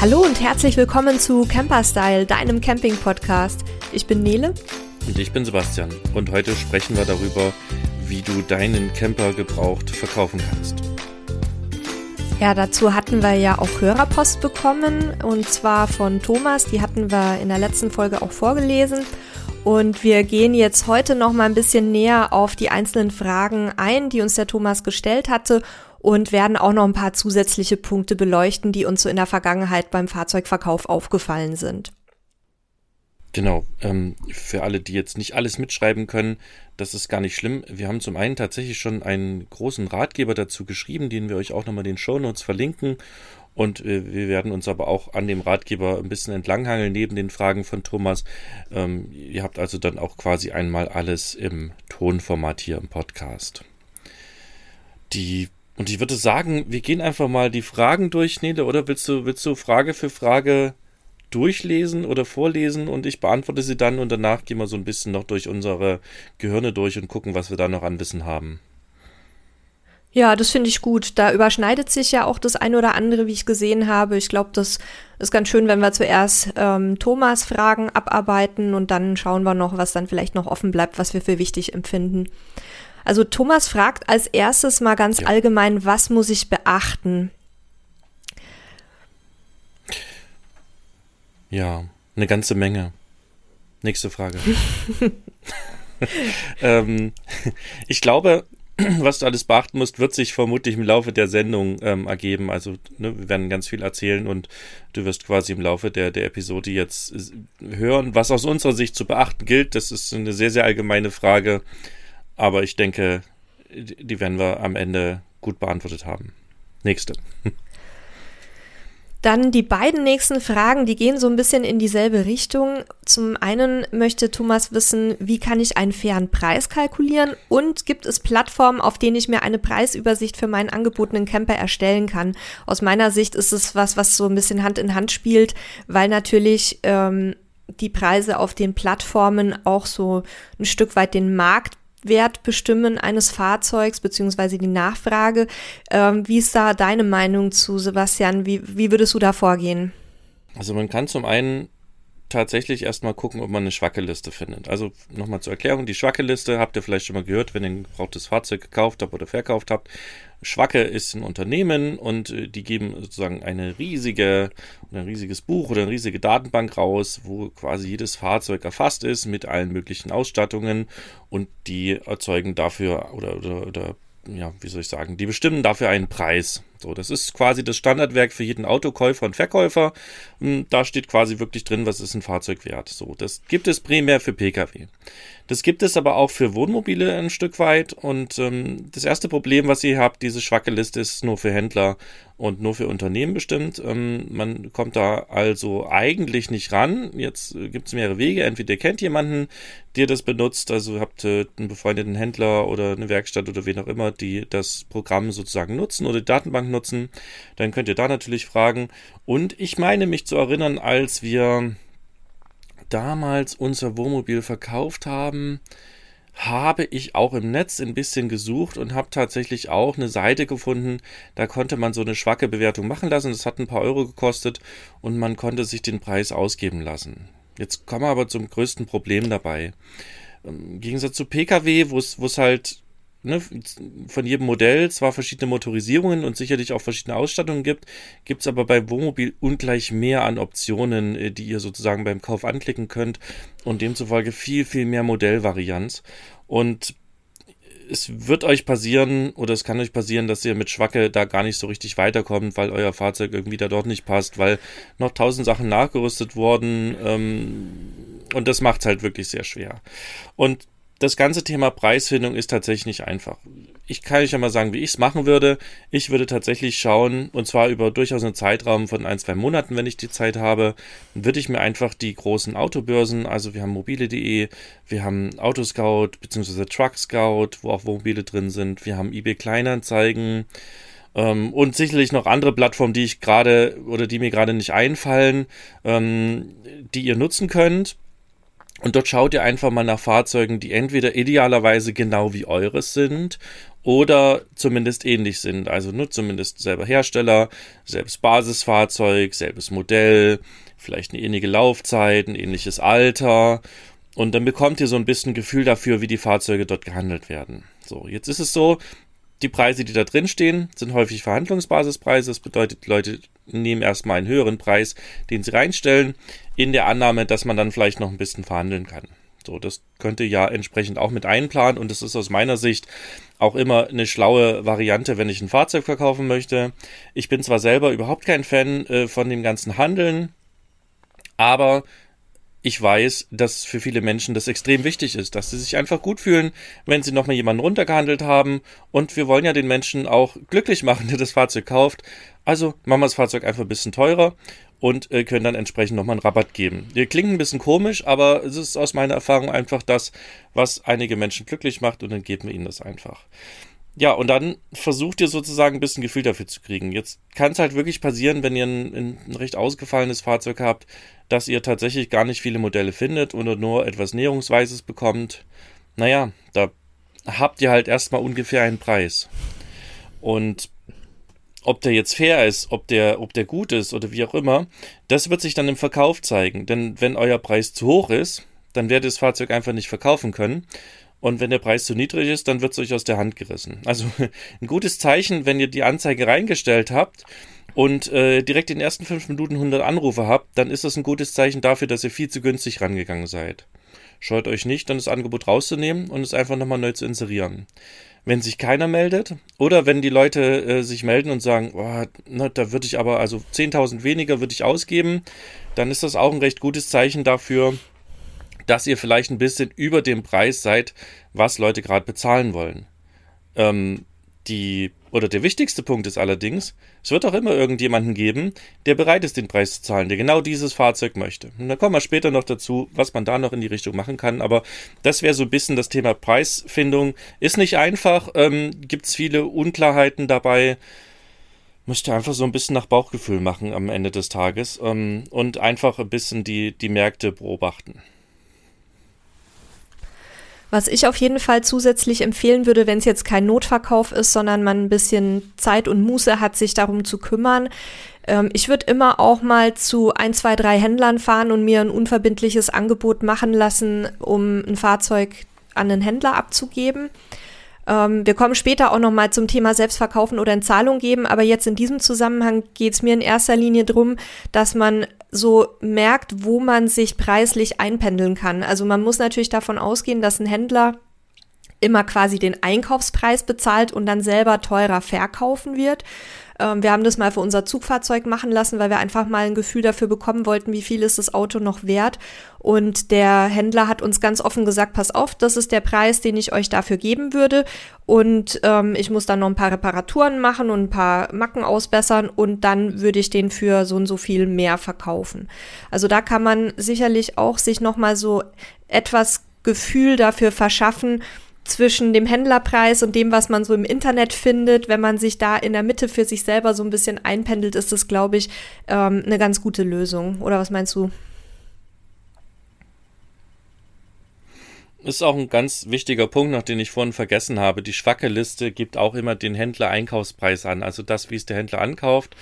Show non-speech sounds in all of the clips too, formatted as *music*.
Hallo und herzlich willkommen zu Camperstyle, deinem Camping-Podcast. Ich bin Nele. Und ich bin Sebastian. Und heute sprechen wir darüber, wie du deinen Camper gebraucht verkaufen kannst. Ja, dazu hatten wir ja auch Hörerpost bekommen und zwar von Thomas. Die hatten wir in der letzten Folge auch vorgelesen. Und wir gehen jetzt heute noch mal ein bisschen näher auf die einzelnen Fragen ein, die uns der Thomas gestellt hatte und werden auch noch ein paar zusätzliche Punkte beleuchten, die uns so in der Vergangenheit beim Fahrzeugverkauf aufgefallen sind. Genau, ähm, für alle, die jetzt nicht alles mitschreiben können, das ist gar nicht schlimm. Wir haben zum einen tatsächlich schon einen großen Ratgeber dazu geschrieben, den wir euch auch nochmal in den Shownotes verlinken. Und äh, wir werden uns aber auch an dem Ratgeber ein bisschen entlanghangeln neben den Fragen von Thomas. Ähm, ihr habt also dann auch quasi einmal alles im Tonformat hier im Podcast. Die und ich würde sagen, wir gehen einfach mal die Fragen durch, Nele, oder willst du, willst du Frage für Frage durchlesen oder vorlesen und ich beantworte sie dann und danach gehen wir so ein bisschen noch durch unsere Gehirne durch und gucken, was wir da noch an Wissen haben. Ja, das finde ich gut. Da überschneidet sich ja auch das eine oder andere, wie ich gesehen habe. Ich glaube, das ist ganz schön, wenn wir zuerst ähm, Thomas Fragen abarbeiten und dann schauen wir noch, was dann vielleicht noch offen bleibt, was wir für wichtig empfinden. Also Thomas fragt als erstes mal ganz ja. allgemein, was muss ich beachten? Ja, eine ganze Menge. Nächste Frage. *laughs* *laughs* ähm, ich glaube, was du alles beachten musst, wird sich vermutlich im Laufe der Sendung ähm, ergeben. Also ne, wir werden ganz viel erzählen und du wirst quasi im Laufe der, der Episode jetzt hören, was aus unserer Sicht zu beachten gilt. Das ist eine sehr, sehr allgemeine Frage. Aber ich denke, die werden wir am Ende gut beantwortet haben. Nächste. Dann die beiden nächsten Fragen, die gehen so ein bisschen in dieselbe Richtung. Zum einen möchte Thomas wissen, wie kann ich einen fairen Preis kalkulieren und gibt es Plattformen, auf denen ich mir eine Preisübersicht für meinen angebotenen Camper erstellen kann? Aus meiner Sicht ist es was, was so ein bisschen Hand in Hand spielt, weil natürlich ähm, die Preise auf den Plattformen auch so ein Stück weit den Markt Wert bestimmen eines Fahrzeugs beziehungsweise die Nachfrage. Ähm, wie ist da deine Meinung zu, Sebastian? Wie, wie würdest du da vorgehen? Also man kann zum einen tatsächlich erstmal gucken, ob man eine Schwackeliste findet. Also nochmal zur Erklärung, die Schwackeliste habt ihr vielleicht schon mal gehört, wenn ihr ein gebrauchtes Fahrzeug gekauft habt oder verkauft habt. Schwacke ist ein Unternehmen und äh, die geben sozusagen eine riesige, ein riesiges Buch oder eine riesige Datenbank raus, wo quasi jedes Fahrzeug erfasst ist mit allen möglichen Ausstattungen und die erzeugen dafür oder, oder, oder ja, wie soll ich sagen, die bestimmen dafür einen Preis. So, das ist quasi das Standardwerk für jeden Autokäufer und Verkäufer. Hm, da steht quasi wirklich drin, was ist ein Fahrzeug wert. So, das gibt es primär für Pkw. Das gibt es aber auch für Wohnmobile ein Stück weit. Und ähm, das erste Problem, was ihr habt, diese schwache Liste ist nur für Händler und nur für Unternehmen bestimmt. Ähm, man kommt da also eigentlich nicht ran. Jetzt gibt es mehrere Wege. Entweder ihr kennt jemanden, der das benutzt, also habt äh, einen befreundeten Händler oder eine Werkstatt oder wen auch immer, die das Programm sozusagen nutzen oder die Datenbank nutzen. Dann könnt ihr da natürlich fragen. Und ich meine mich zu erinnern, als wir damals unser Wohnmobil verkauft haben, habe ich auch im Netz ein bisschen gesucht und habe tatsächlich auch eine Seite gefunden, da konnte man so eine schwache Bewertung machen lassen. Das hat ein paar Euro gekostet und man konnte sich den Preis ausgeben lassen. Jetzt kommen wir aber zum größten Problem dabei. Im Gegensatz zu Pkw, wo es halt ne, von jedem Modell zwar verschiedene Motorisierungen und sicherlich auch verschiedene Ausstattungen gibt, gibt es aber bei Wohnmobil ungleich mehr an Optionen, äh, die ihr sozusagen beim Kauf anklicken könnt und demzufolge viel, viel mehr Modellvarianz. Und es wird euch passieren oder es kann euch passieren, dass ihr mit Schwacke da gar nicht so richtig weiterkommt, weil euer Fahrzeug irgendwie da dort nicht passt, weil noch tausend Sachen nachgerüstet wurden ähm, und das macht es halt wirklich sehr schwer. Und das ganze Thema Preisfindung ist tatsächlich nicht einfach. Ich kann euch ja mal sagen, wie ich es machen würde. Ich würde tatsächlich schauen, und zwar über durchaus einen Zeitraum von ein, zwei Monaten, wenn ich die Zeit habe, würde ich mir einfach die großen Autobörsen, also wir haben mobile.de, wir haben Autoscout bzw. Truck Scout, wo auch Mobile drin sind, wir haben eBay Kleinanzeigen, ähm, und sicherlich noch andere Plattformen, die ich gerade oder die mir gerade nicht einfallen, ähm, die ihr nutzen könnt. Und dort schaut ihr einfach mal nach Fahrzeugen, die entweder idealerweise genau wie eures sind oder zumindest ähnlich sind. Also nur zumindest selber Hersteller, selbes Basisfahrzeug, selbes Modell, vielleicht eine ähnliche Laufzeit, ein ähnliches Alter. Und dann bekommt ihr so ein bisschen Gefühl dafür, wie die Fahrzeuge dort gehandelt werden. So, jetzt ist es so, die Preise, die da drin stehen, sind häufig Verhandlungsbasispreise. Das bedeutet, die Leute nehmen erstmal einen höheren Preis, den sie reinstellen, in der Annahme, dass man dann vielleicht noch ein bisschen verhandeln kann. So, das könnte ja entsprechend auch mit einplanen und das ist aus meiner Sicht auch immer eine schlaue Variante, wenn ich ein Fahrzeug verkaufen möchte. Ich bin zwar selber überhaupt kein Fan äh, von dem ganzen Handeln, aber ich weiß, dass für viele Menschen das extrem wichtig ist, dass sie sich einfach gut fühlen, wenn sie nochmal jemanden runtergehandelt haben. Und wir wollen ja den Menschen auch glücklich machen, der das Fahrzeug kauft. Also machen wir das Fahrzeug einfach ein bisschen teurer und äh, können dann entsprechend nochmal einen Rabatt geben. Wir klingen ein bisschen komisch, aber es ist aus meiner Erfahrung einfach das, was einige Menschen glücklich macht und dann geben wir ihnen das einfach. Ja, und dann versucht ihr sozusagen ein bisschen Gefühl dafür zu kriegen. Jetzt kann es halt wirklich passieren, wenn ihr ein, ein, recht ausgefallenes Fahrzeug habt, dass ihr tatsächlich gar nicht viele Modelle findet oder nur etwas Näherungsweises bekommt. Naja, da habt ihr halt erstmal ungefähr einen Preis. Und ob der jetzt fair ist, ob der, ob der gut ist oder wie auch immer, das wird sich dann im Verkauf zeigen. Denn wenn euer Preis zu hoch ist, dann werdet ihr das Fahrzeug einfach nicht verkaufen können. Und wenn der Preis zu niedrig ist, dann wird es euch aus der Hand gerissen. Also *laughs* ein gutes Zeichen, wenn ihr die Anzeige reingestellt habt und äh, direkt in den ersten fünf Minuten 100 Anrufe habt, dann ist das ein gutes Zeichen dafür, dass ihr viel zu günstig rangegangen seid. Scheut euch nicht, dann das Angebot rauszunehmen und es einfach nochmal neu zu inserieren wenn sich keiner meldet oder wenn die Leute äh, sich melden und sagen, oh, na, da würde ich aber, also 10.000 weniger würde ich ausgeben, dann ist das auch ein recht gutes Zeichen dafür, dass ihr vielleicht ein bisschen über dem Preis seid, was Leute gerade bezahlen wollen. Ähm, die oder der wichtigste Punkt ist allerdings, es wird auch immer irgendjemanden geben, der bereit ist, den Preis zu zahlen, der genau dieses Fahrzeug möchte. Und da kommen wir später noch dazu, was man da noch in die Richtung machen kann. Aber das wäre so ein bisschen das Thema Preisfindung. Ist nicht einfach, ähm, gibt es viele Unklarheiten dabei. Müsst ihr einfach so ein bisschen nach Bauchgefühl machen am Ende des Tages ähm, und einfach ein bisschen die, die Märkte beobachten. Was ich auf jeden Fall zusätzlich empfehlen würde, wenn es jetzt kein Notverkauf ist, sondern man ein bisschen Zeit und Muße hat, sich darum zu kümmern. Ähm, ich würde immer auch mal zu ein, zwei, drei Händlern fahren und mir ein unverbindliches Angebot machen lassen, um ein Fahrzeug an einen Händler abzugeben. Ähm, wir kommen später auch noch mal zum Thema Selbstverkaufen oder in Zahlung geben, aber jetzt in diesem Zusammenhang geht es mir in erster Linie darum, dass man so merkt, wo man sich preislich einpendeln kann. Also man muss natürlich davon ausgehen, dass ein Händler immer quasi den Einkaufspreis bezahlt und dann selber teurer verkaufen wird. Ähm, wir haben das mal für unser Zugfahrzeug machen lassen, weil wir einfach mal ein Gefühl dafür bekommen wollten, wie viel ist das Auto noch wert. Und der Händler hat uns ganz offen gesagt, pass auf, das ist der Preis, den ich euch dafür geben würde. Und ähm, ich muss dann noch ein paar Reparaturen machen und ein paar Macken ausbessern und dann würde ich den für so und so viel mehr verkaufen. Also da kann man sicherlich auch sich nochmal so etwas Gefühl dafür verschaffen, zwischen dem Händlerpreis und dem, was man so im Internet findet, wenn man sich da in der Mitte für sich selber so ein bisschen einpendelt, ist das, glaube ich, ähm, eine ganz gute Lösung. Oder was meinst du? Ist auch ein ganz wichtiger Punkt, noch den ich vorhin vergessen habe. Die schwache Liste gibt auch immer den Händler Einkaufspreis an, also das, wie es der Händler ankauft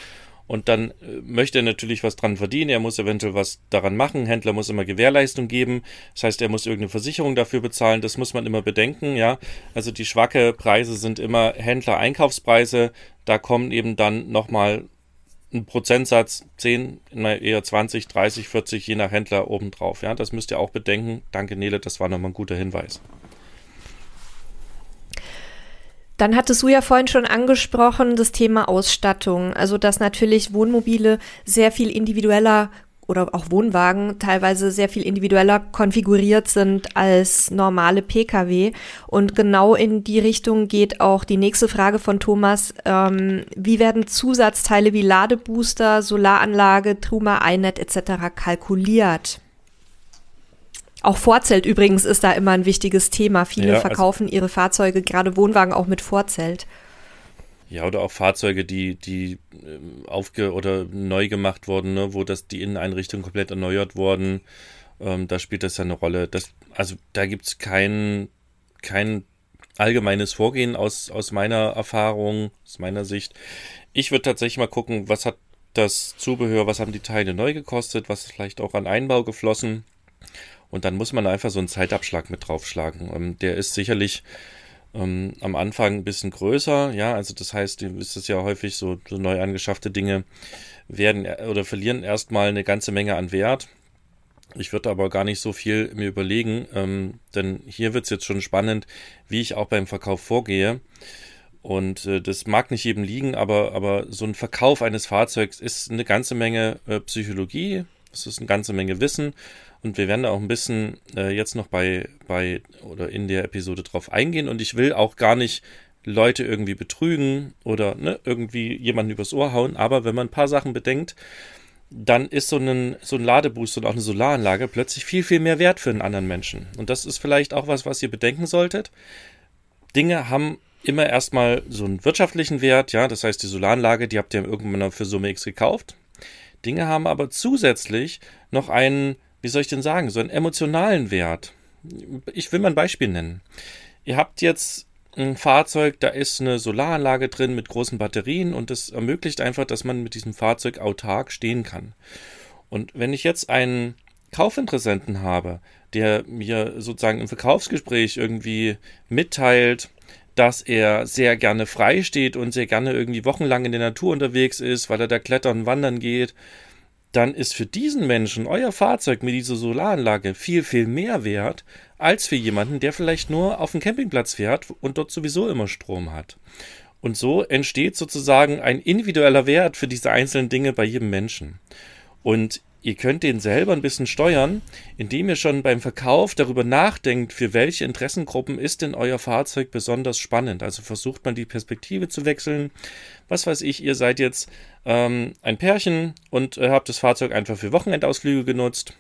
und dann äh, möchte er natürlich was dran verdienen, er muss eventuell was daran machen, Händler muss immer Gewährleistung geben, das heißt, er muss irgendeine Versicherung dafür bezahlen, das muss man immer bedenken, ja. Also die schwache Preise sind immer Händler-Einkaufspreise, da kommen eben dann nochmal ein Prozentsatz 10, eher 20, 30, 40, je nach Händler obendrauf. Ja, das müsst ihr auch bedenken. Danke, Nele, das war nochmal ein guter Hinweis. Dann hattest du ja vorhin schon angesprochen, das Thema Ausstattung. Also, dass natürlich Wohnmobile sehr viel individueller oder auch Wohnwagen teilweise sehr viel individueller konfiguriert sind als normale Pkw. Und genau in die Richtung geht auch die nächste Frage von Thomas. Ähm, wie werden Zusatzteile wie Ladebooster, Solaranlage, Truma, iNet etc. kalkuliert? Auch Vorzelt übrigens ist da immer ein wichtiges Thema. Viele ja, also verkaufen also, ihre Fahrzeuge, gerade Wohnwagen, auch mit Vorzelt. Ja, oder auch Fahrzeuge, die, die ähm, aufge- oder neu gemacht wurden, ne, wo das die Inneneinrichtung komplett erneuert wurden. Ähm, da spielt das ja eine Rolle. Das, also da gibt es kein, kein allgemeines Vorgehen aus, aus meiner Erfahrung, aus meiner Sicht. Ich würde tatsächlich mal gucken, was hat das Zubehör, was haben die Teile neu gekostet, was ist vielleicht auch an Einbau geflossen. Und dann muss man einfach so einen Zeitabschlag mit draufschlagen. Ähm, der ist sicherlich ähm, am Anfang ein bisschen größer, ja, also das heißt, ist es ja häufig so, so neu angeschaffte Dinge werden oder verlieren erstmal eine ganze Menge an Wert. Ich würde aber gar nicht so viel mir überlegen, ähm, denn hier wird es jetzt schon spannend, wie ich auch beim Verkauf vorgehe. Und äh, das mag nicht jedem liegen, aber, aber so ein Verkauf eines Fahrzeugs ist eine ganze Menge äh, Psychologie, es ist eine ganze Menge Wissen. Und wir werden da auch ein bisschen äh, jetzt noch bei, bei oder in der Episode drauf eingehen. Und ich will auch gar nicht Leute irgendwie betrügen oder ne, irgendwie jemanden übers Ohr hauen. Aber wenn man ein paar Sachen bedenkt, dann ist so ein, so ein Ladeboost und auch eine Solaranlage plötzlich viel, viel mehr wert für einen anderen Menschen. Und das ist vielleicht auch was, was ihr bedenken solltet. Dinge haben immer erstmal so einen wirtschaftlichen Wert, ja, das heißt, die Solaranlage, die habt ihr irgendwann für Summe X gekauft. Dinge haben aber zusätzlich noch einen, wie soll ich denn sagen, so einen emotionalen Wert. Ich will mal ein Beispiel nennen. Ihr habt jetzt ein Fahrzeug, da ist eine Solaranlage drin mit großen Batterien und das ermöglicht einfach, dass man mit diesem Fahrzeug autark stehen kann. Und wenn ich jetzt einen Kaufinteressenten habe, der mir sozusagen im Verkaufsgespräch irgendwie mitteilt, dass er sehr gerne frei steht und sehr gerne irgendwie wochenlang in der Natur unterwegs ist, weil er da klettern und wandern geht, dann ist für diesen Menschen euer Fahrzeug mit dieser Solaranlage viel, viel mehr wert, als für jemanden, der vielleicht nur auf dem Campingplatz fährt und dort sowieso immer Strom hat. Und so entsteht sozusagen ein individueller Wert für diese einzelnen Dinge bei jedem Menschen. Und Ihr könnt den selber ein bisschen steuern, indem ihr schon beim Verkauf darüber nachdenkt, für welche Interessengruppen ist denn euer Fahrzeug besonders spannend. Also versucht man die Perspektive zu wechseln. Was weiß ich, ihr seid jetzt ähm, ein Pärchen und äh, habt das Fahrzeug einfach für Wochenendausflüge genutzt.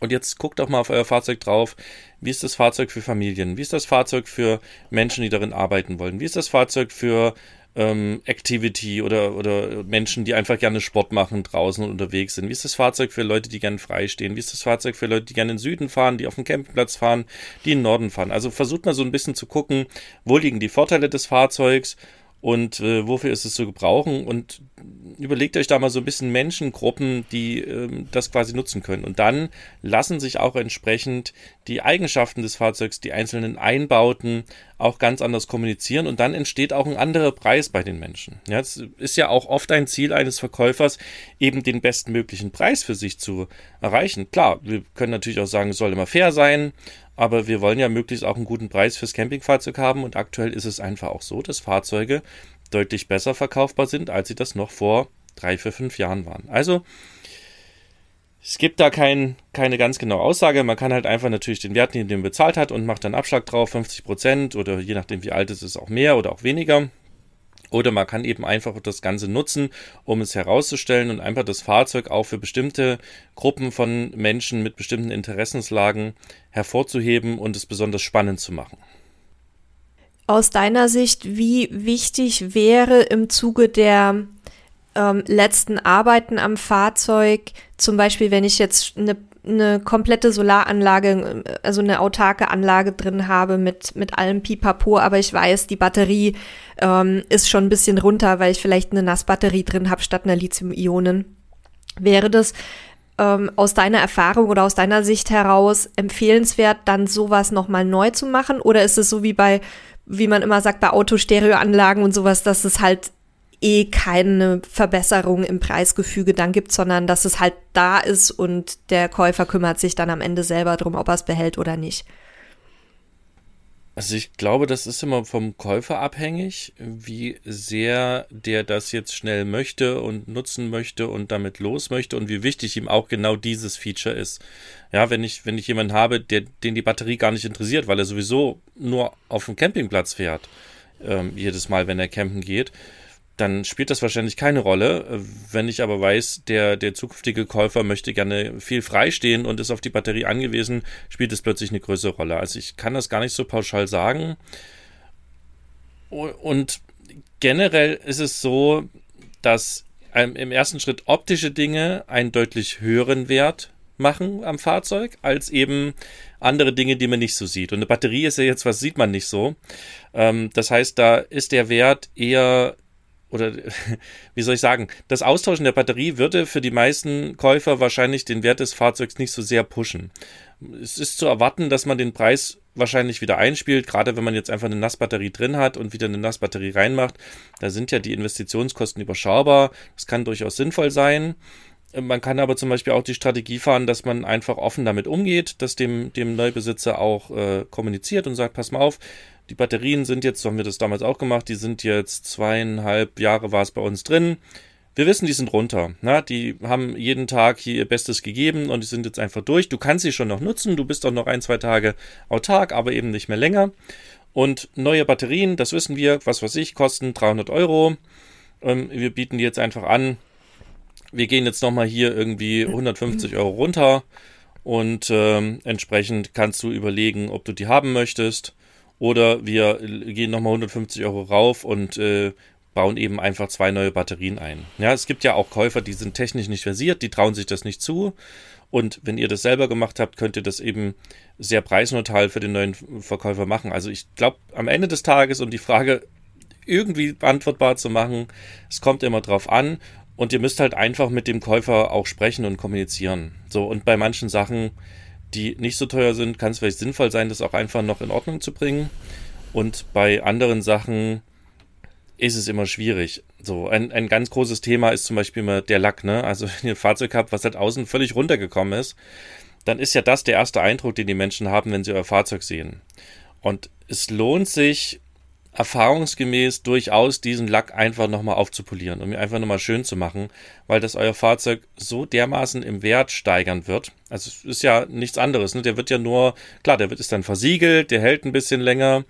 Und jetzt guckt doch mal auf euer Fahrzeug drauf. Wie ist das Fahrzeug für Familien? Wie ist das Fahrzeug für Menschen, die darin arbeiten wollen? Wie ist das Fahrzeug für ähm, Activity oder, oder Menschen, die einfach gerne Sport machen, draußen und unterwegs sind? Wie ist das Fahrzeug für Leute, die gerne frei stehen? Wie ist das Fahrzeug für Leute, die gerne in den Süden fahren, die auf dem Campingplatz fahren, die in den Norden fahren? Also versucht mal so ein bisschen zu gucken, wo liegen die Vorteile des Fahrzeugs und äh, wofür ist es zu gebrauchen und überlegt euch da mal so ein bisschen Menschengruppen, die ähm, das quasi nutzen können. Und dann lassen sich auch entsprechend die Eigenschaften des Fahrzeugs, die einzelnen Einbauten auch ganz anders kommunizieren und dann entsteht auch ein anderer Preis bei den Menschen. Ja, es ist ja auch oft ein Ziel eines Verkäufers, eben den bestmöglichen Preis für sich zu erreichen. Klar, wir können natürlich auch sagen, es soll immer fair sein, aber wir wollen ja möglichst auch einen guten Preis fürs Campingfahrzeug haben und aktuell ist es einfach auch so, dass Fahrzeuge deutlich besser verkaufbar sind, als sie das noch vor drei, vier, fünf Jahren waren. Also es gibt da kein, keine ganz genaue Aussage. Man kann halt einfach natürlich den Wert nehmen, den man bezahlt hat und macht dann Abschlag drauf, 50 Prozent oder je nachdem wie alt es ist, auch mehr oder auch weniger. Oder man kann eben einfach das Ganze nutzen, um es herauszustellen und einfach das Fahrzeug auch für bestimmte Gruppen von Menschen mit bestimmten Interessenslagen hervorzuheben und es besonders spannend zu machen. Aus deiner Sicht, wie wichtig wäre im Zuge der ähm, letzten Arbeiten am Fahrzeug, zum Beispiel, wenn ich jetzt eine, eine komplette Solaranlage, also eine autarke Anlage drin habe mit, mit allem Pipapo, aber ich weiß, die Batterie ähm, ist schon ein bisschen runter, weil ich vielleicht eine Nassbatterie drin habe statt einer Lithium-Ionen. Wäre das ähm, aus deiner Erfahrung oder aus deiner Sicht heraus empfehlenswert, dann sowas nochmal neu zu machen? Oder ist es so wie bei wie man immer sagt, bei Autostereoanlagen und sowas, dass es halt eh keine Verbesserung im Preisgefüge dann gibt, sondern dass es halt da ist und der Käufer kümmert sich dann am Ende selber drum, ob er es behält oder nicht. Also ich glaube, das ist immer vom Käufer abhängig, wie sehr der das jetzt schnell möchte und nutzen möchte und damit los möchte und wie wichtig ihm auch genau dieses Feature ist. Ja, wenn ich, wenn ich jemanden habe, der, den die Batterie gar nicht interessiert, weil er sowieso nur auf dem Campingplatz fährt, ähm, jedes Mal, wenn er campen geht, dann spielt das wahrscheinlich keine Rolle. Wenn ich aber weiß, der, der zukünftige Käufer möchte gerne viel freistehen und ist auf die Batterie angewiesen, spielt es plötzlich eine größere Rolle. Also ich kann das gar nicht so pauschal sagen. Und generell ist es so, dass im ersten Schritt optische Dinge einen deutlich höheren Wert machen am Fahrzeug, als eben andere Dinge, die man nicht so sieht. Und eine Batterie ist ja jetzt, was sieht man nicht so. Ähm, das heißt, da ist der Wert eher oder *laughs* wie soll ich sagen, das Austauschen der Batterie würde für die meisten Käufer wahrscheinlich den Wert des Fahrzeugs nicht so sehr pushen. Es ist zu erwarten, dass man den Preis wahrscheinlich wieder einspielt, gerade wenn man jetzt einfach eine Nassbatterie drin hat und wieder eine Nassbatterie reinmacht. Da sind ja die Investitionskosten überschaubar. Das kann durchaus sinnvoll sein. Man kann aber zum Beispiel auch die Strategie fahren, dass man einfach offen damit umgeht, dass dem, dem Neubesitzer auch äh, kommuniziert und sagt, pass mal auf, die Batterien sind jetzt, so haben wir das damals auch gemacht, die sind jetzt zweieinhalb Jahre war es bei uns drin. Wir wissen, die sind runter. Na, die haben jeden Tag hier ihr Bestes gegeben und die sind jetzt einfach durch. Du kannst sie schon noch nutzen. Du bist auch noch ein, zwei Tage autark, aber eben nicht mehr länger. Und neue Batterien, das wissen wir, was weiß ich, kosten 300 Euro. Ähm, wir bieten die jetzt einfach an. Wir gehen jetzt nochmal hier irgendwie 150 Euro runter und ähm, entsprechend kannst du überlegen, ob du die haben möchtest. Oder wir gehen nochmal 150 Euro rauf und äh, bauen eben einfach zwei neue Batterien ein. Ja, es gibt ja auch Käufer, die sind technisch nicht versiert, die trauen sich das nicht zu. Und wenn ihr das selber gemacht habt, könnt ihr das eben sehr preisneutral für den neuen Verkäufer machen. Also ich glaube, am Ende des Tages, um die Frage irgendwie beantwortbar zu machen, es kommt immer drauf an. Und ihr müsst halt einfach mit dem Käufer auch sprechen und kommunizieren. So, und bei manchen Sachen die nicht so teuer sind, kann es vielleicht sinnvoll sein, das auch einfach noch in Ordnung zu bringen. Und bei anderen Sachen ist es immer schwierig. So, ein, ein ganz großes Thema ist zum Beispiel immer der Lack, ne? Also, *laughs* wenn ihr ein Fahrzeug habt, was halt außen völlig runtergekommen ist, dann ist ja das der erste Eindruck, den die Menschen haben, wenn sie euer Fahrzeug sehen. Und es lohnt sich, erfahrungsgemäß durchaus diesen Lack einfach nochmal aufzupolieren, um ihn einfach nochmal schön zu machen, weil das euer Fahrzeug so dermaßen im Wert steigern wird. Also es ist ja nichts anderes, ne? Der wird ja nur, klar, der wird ist dann versiegelt, der hält ein bisschen länger,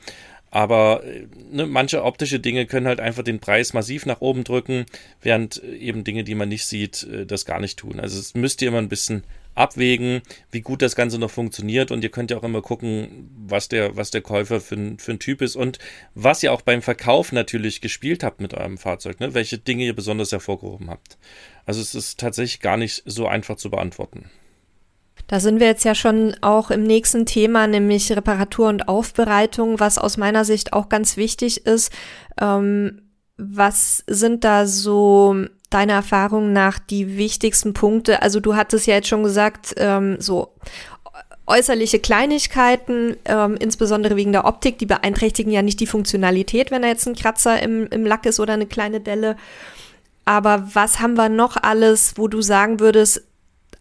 aber ne, manche optische Dinge können halt einfach den Preis massiv nach oben drücken, während eben Dinge, die man nicht sieht, äh, das gar nicht tun. Also es müsst ihr immer ein bisschen abwägen, wie gut das Ganze noch funktioniert und ihr könnt ja auch immer gucken, was der, was der Käufer für, für ein Typ ist und was ihr auch beim Verkauf natürlich gespielt habt mit eurem Fahrzeug, ne? welche Dinge ihr besonders hervorgehoben habt. Also es ist tatsächlich gar nicht so einfach zu beantworten. Da sind wir jetzt ja schon auch im nächsten Thema, nämlich Reparatur und Aufbereitung, was aus meiner Sicht auch ganz wichtig ist. Ähm, was sind da so deiner Erfahrung nach die wichtigsten Punkte? Also du hattest ja jetzt schon gesagt, ähm, so äußerliche Kleinigkeiten, ähm, insbesondere wegen der Optik, die beeinträchtigen ja nicht die Funktionalität, wenn da jetzt ein Kratzer im, im Lack ist oder eine kleine Delle. Aber was haben wir noch alles, wo du sagen würdest,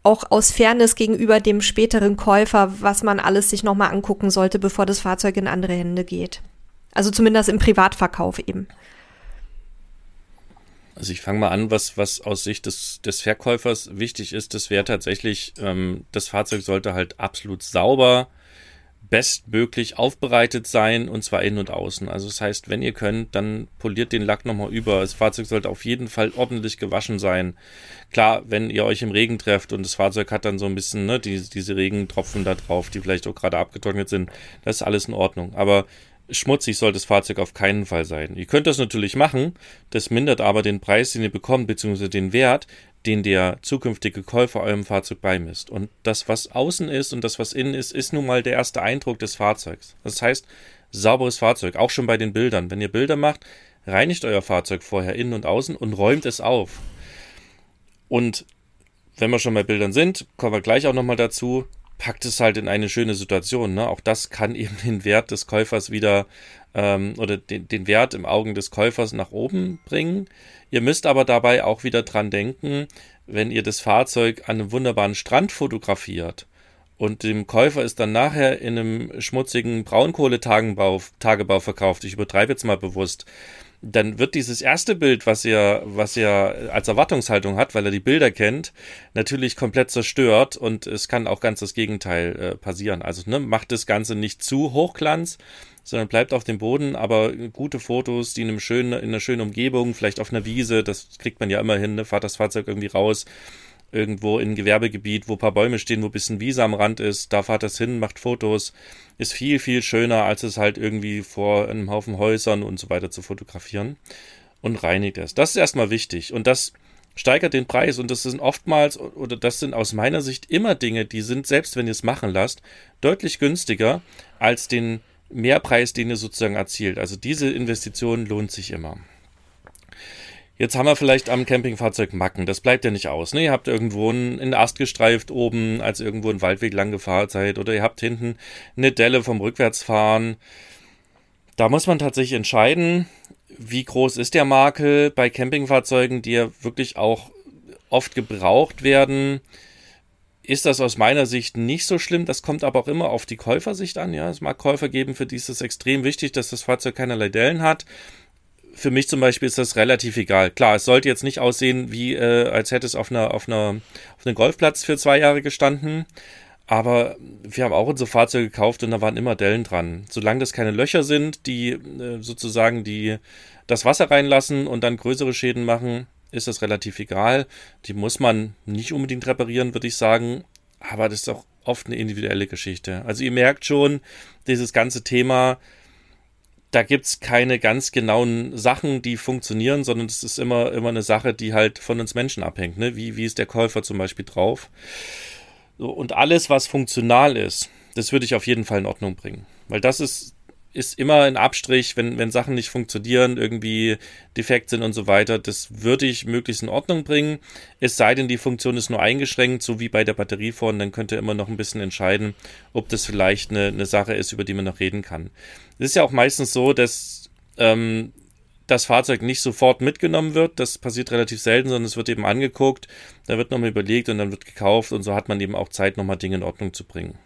auch aus Fairness gegenüber dem späteren Käufer, was man alles sich nochmal angucken sollte, bevor das Fahrzeug in andere Hände geht? Also zumindest im Privatverkauf eben. Also ich fange mal an, was, was aus Sicht des, des Verkäufers wichtig ist, das wäre tatsächlich, ähm, das Fahrzeug sollte halt absolut sauber, bestmöglich aufbereitet sein und zwar innen und außen. Also das heißt, wenn ihr könnt, dann poliert den Lack nochmal über. Das Fahrzeug sollte auf jeden Fall ordentlich gewaschen sein. Klar, wenn ihr euch im Regen trefft und das Fahrzeug hat dann so ein bisschen ne, die, diese Regentropfen da drauf, die vielleicht auch gerade abgetrocknet sind, das ist alles in Ordnung. Aber schmutzig soll das Fahrzeug auf keinen Fall sein. Ihr könnt das natürlich machen, das mindert aber den Preis, den ihr bekommt, beziehungsweise den Wert, den der zukünftige Käufer eurem Fahrzeug beimisst. Und das, was außen ist und das, was innen ist, ist nun mal der erste Eindruck des Fahrzeugs. Das heißt, sauberes Fahrzeug, auch schon bei den Bildern. Wenn ihr Bilder macht, reinigt euer Fahrzeug vorher innen und außen und räumt es auf. Und wenn wir schon bei Bildern sind, kommen wir gleich auch nochmal dazu, packt es halt in eine schöne Situation. Ne? Auch das kann *laughs* eben den Wert des Käufers wieder ähm, oder den, den Wert im Augen des Käufers nach oben bringen. Ihr müsst aber dabei auch wieder dran denken, wenn ihr das Fahrzeug an einem wunderbaren Strand fotografiert und dem Käufer ist dann nachher in einem schmutzigen Braunkohletagebau Tagebau verkauft, ich übertreibe jetzt mal bewusst, dann wird dieses erste Bild, was er, was er als Erwartungshaltung hat, weil er die Bilder kennt, natürlich komplett zerstört und es kann auch ganz das Gegenteil äh, passieren. Also ne, macht das Ganze nicht zu Hochglanz, sondern bleibt auf dem Boden, aber gute Fotos, die in, einem schönen, in einer schönen Umgebung, vielleicht auf einer Wiese, das kriegt man ja immer hin, ne, fahrt das Fahrzeug irgendwie raus, irgendwo in ein Gewerbegebiet, wo ein paar Bäume stehen, wo ein bisschen Wiese am Rand ist, da fahrt das hin, macht Fotos, ist viel, viel schöner, als es halt irgendwie vor einem Haufen Häusern und so weiter zu fotografieren und reinigt es. Das ist erstmal wichtig und das steigert den Preis und das sind oftmals, oder das sind aus meiner Sicht immer Dinge, die sind, selbst wenn ihr es machen lasst, deutlich günstiger als den Mehrpreis, den ihr sozusagen erzielt. Also diese Investition lohnt sich immer. Jetzt haben wir vielleicht am Campingfahrzeug Macken. Das bleibt ja nicht aus. Ne? Ihr habt irgendwo einen, Ast gestreift oben, als ihr irgendwo einen Waldweg lang gefahren seid. Oder ihr habt hinten eine Delle vom Rückwärtsfahren. Da muss man tatsächlich entscheiden, wie groß ist der Makel bei Campingfahrzeugen, die ja wirklich auch oft gebraucht werden. Ist das aus meiner Sicht nicht so schlimm. Das kommt aber auch immer auf die Käufersicht an. Ja, es mag Käufer geben, für die ist es extrem wichtig, dass das Fahrzeug keinerlei Dellen hat für mich zum Beispiel ist das relativ egal. Klar, es sollte jetzt nicht aussehen, wie äh, als hätte es auf einer, auf einer, auf einem Golfplatz für zwei Jahre gestanden. Aber wir haben auch unsere Fahrzeuge gekauft und da waren immer Dellen dran. Solange das keine Löcher sind, die äh, sozusagen die das Wasser reinlassen und dann größere Schäden machen, ist das relativ egal. Die muss man nicht unbedingt reparieren, würde ich sagen. Aber das ist auch oft eine individuelle Geschichte. Also ihr merkt schon, dieses ganze Thema, da gibt es keine ganz genauen Sachen, die funktionieren, sondern es ist immer, immer eine Sache, die halt von uns Menschen abhängt. Ne? Wie, wie ist der Käufer zum Beispiel drauf? So, und alles, was funktional ist, das würde ich auf jeden Fall in Ordnung bringen. Weil das ist ist immer ein Abstrich, wenn, wenn Sachen nicht funktionieren, irgendwie defekt sind und so weiter. Das würde ich möglichst in Ordnung bringen. Es sei denn, die Funktion ist nur eingeschränkt, so wie bei der Batterie vorhin, dann könnt ihr immer noch ein bisschen entscheiden, ob das vielleicht eine, eine Sache ist, über die man noch reden kann. Es ist ja auch meistens so, dass ähm, das Fahrzeug nicht sofort mitgenommen wird. Das passiert relativ selten, sondern es wird eben angeguckt, da wird nochmal überlegt und dann wird gekauft und so hat man eben auch Zeit, nochmal Dinge in Ordnung zu bringen.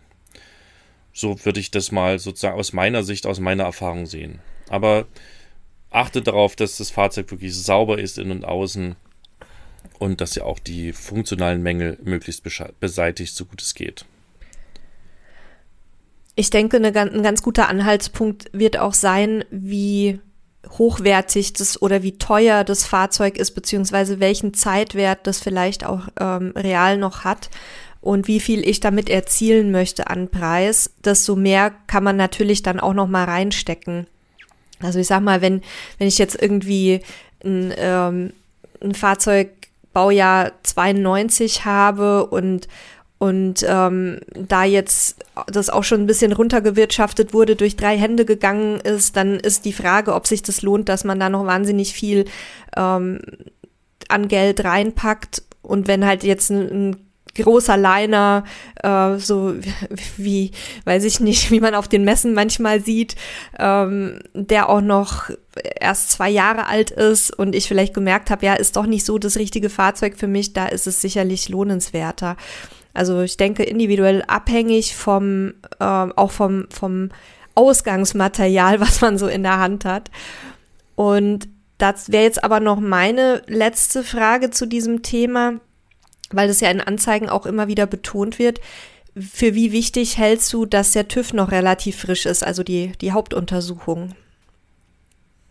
So würde ich das mal sozusagen aus meiner Sicht, aus meiner Erfahrung sehen. Aber achtet darauf, dass das Fahrzeug wirklich sauber ist innen und außen und dass ihr auch die funktionalen Mängel möglichst beseitigt, so gut es geht. Ich denke, eine, ein ganz guter Anhaltspunkt wird auch sein, wie hochwertig das oder wie teuer das Fahrzeug ist, beziehungsweise welchen Zeitwert das vielleicht auch ähm, real noch hat und wie viel ich damit erzielen möchte an Preis, desto mehr kann man natürlich dann auch noch mal reinstecken. Also ich sag mal, wenn, wenn ich jetzt irgendwie ein, ähm, ein Fahrzeug Baujahr 92 habe und und ähm, da jetzt das auch schon ein bisschen runtergewirtschaftet wurde, durch drei Hände gegangen ist, dann ist die Frage, ob sich das lohnt, dass man da noch wahnsinnig viel ähm, an Geld reinpackt. Und wenn halt jetzt ein, ein großer Liner, äh, so *laughs* wie, weiß ich nicht, wie man auf den Messen manchmal sieht, ähm, der auch noch erst zwei Jahre alt ist und ich vielleicht gemerkt habe, ja, ist doch nicht so das richtige Fahrzeug für mich, da ist es sicherlich lohnenswerter. Also ich denke individuell abhängig vom, äh, auch vom, vom Ausgangsmaterial, *laughs* was man so in der Hand hat. Und das wäre jetzt aber noch meine letzte Frage zu diesem Thema weil das ja in Anzeigen auch immer wieder betont wird. Für wie wichtig hältst du, dass der TÜV noch relativ frisch ist, also die, die Hauptuntersuchung?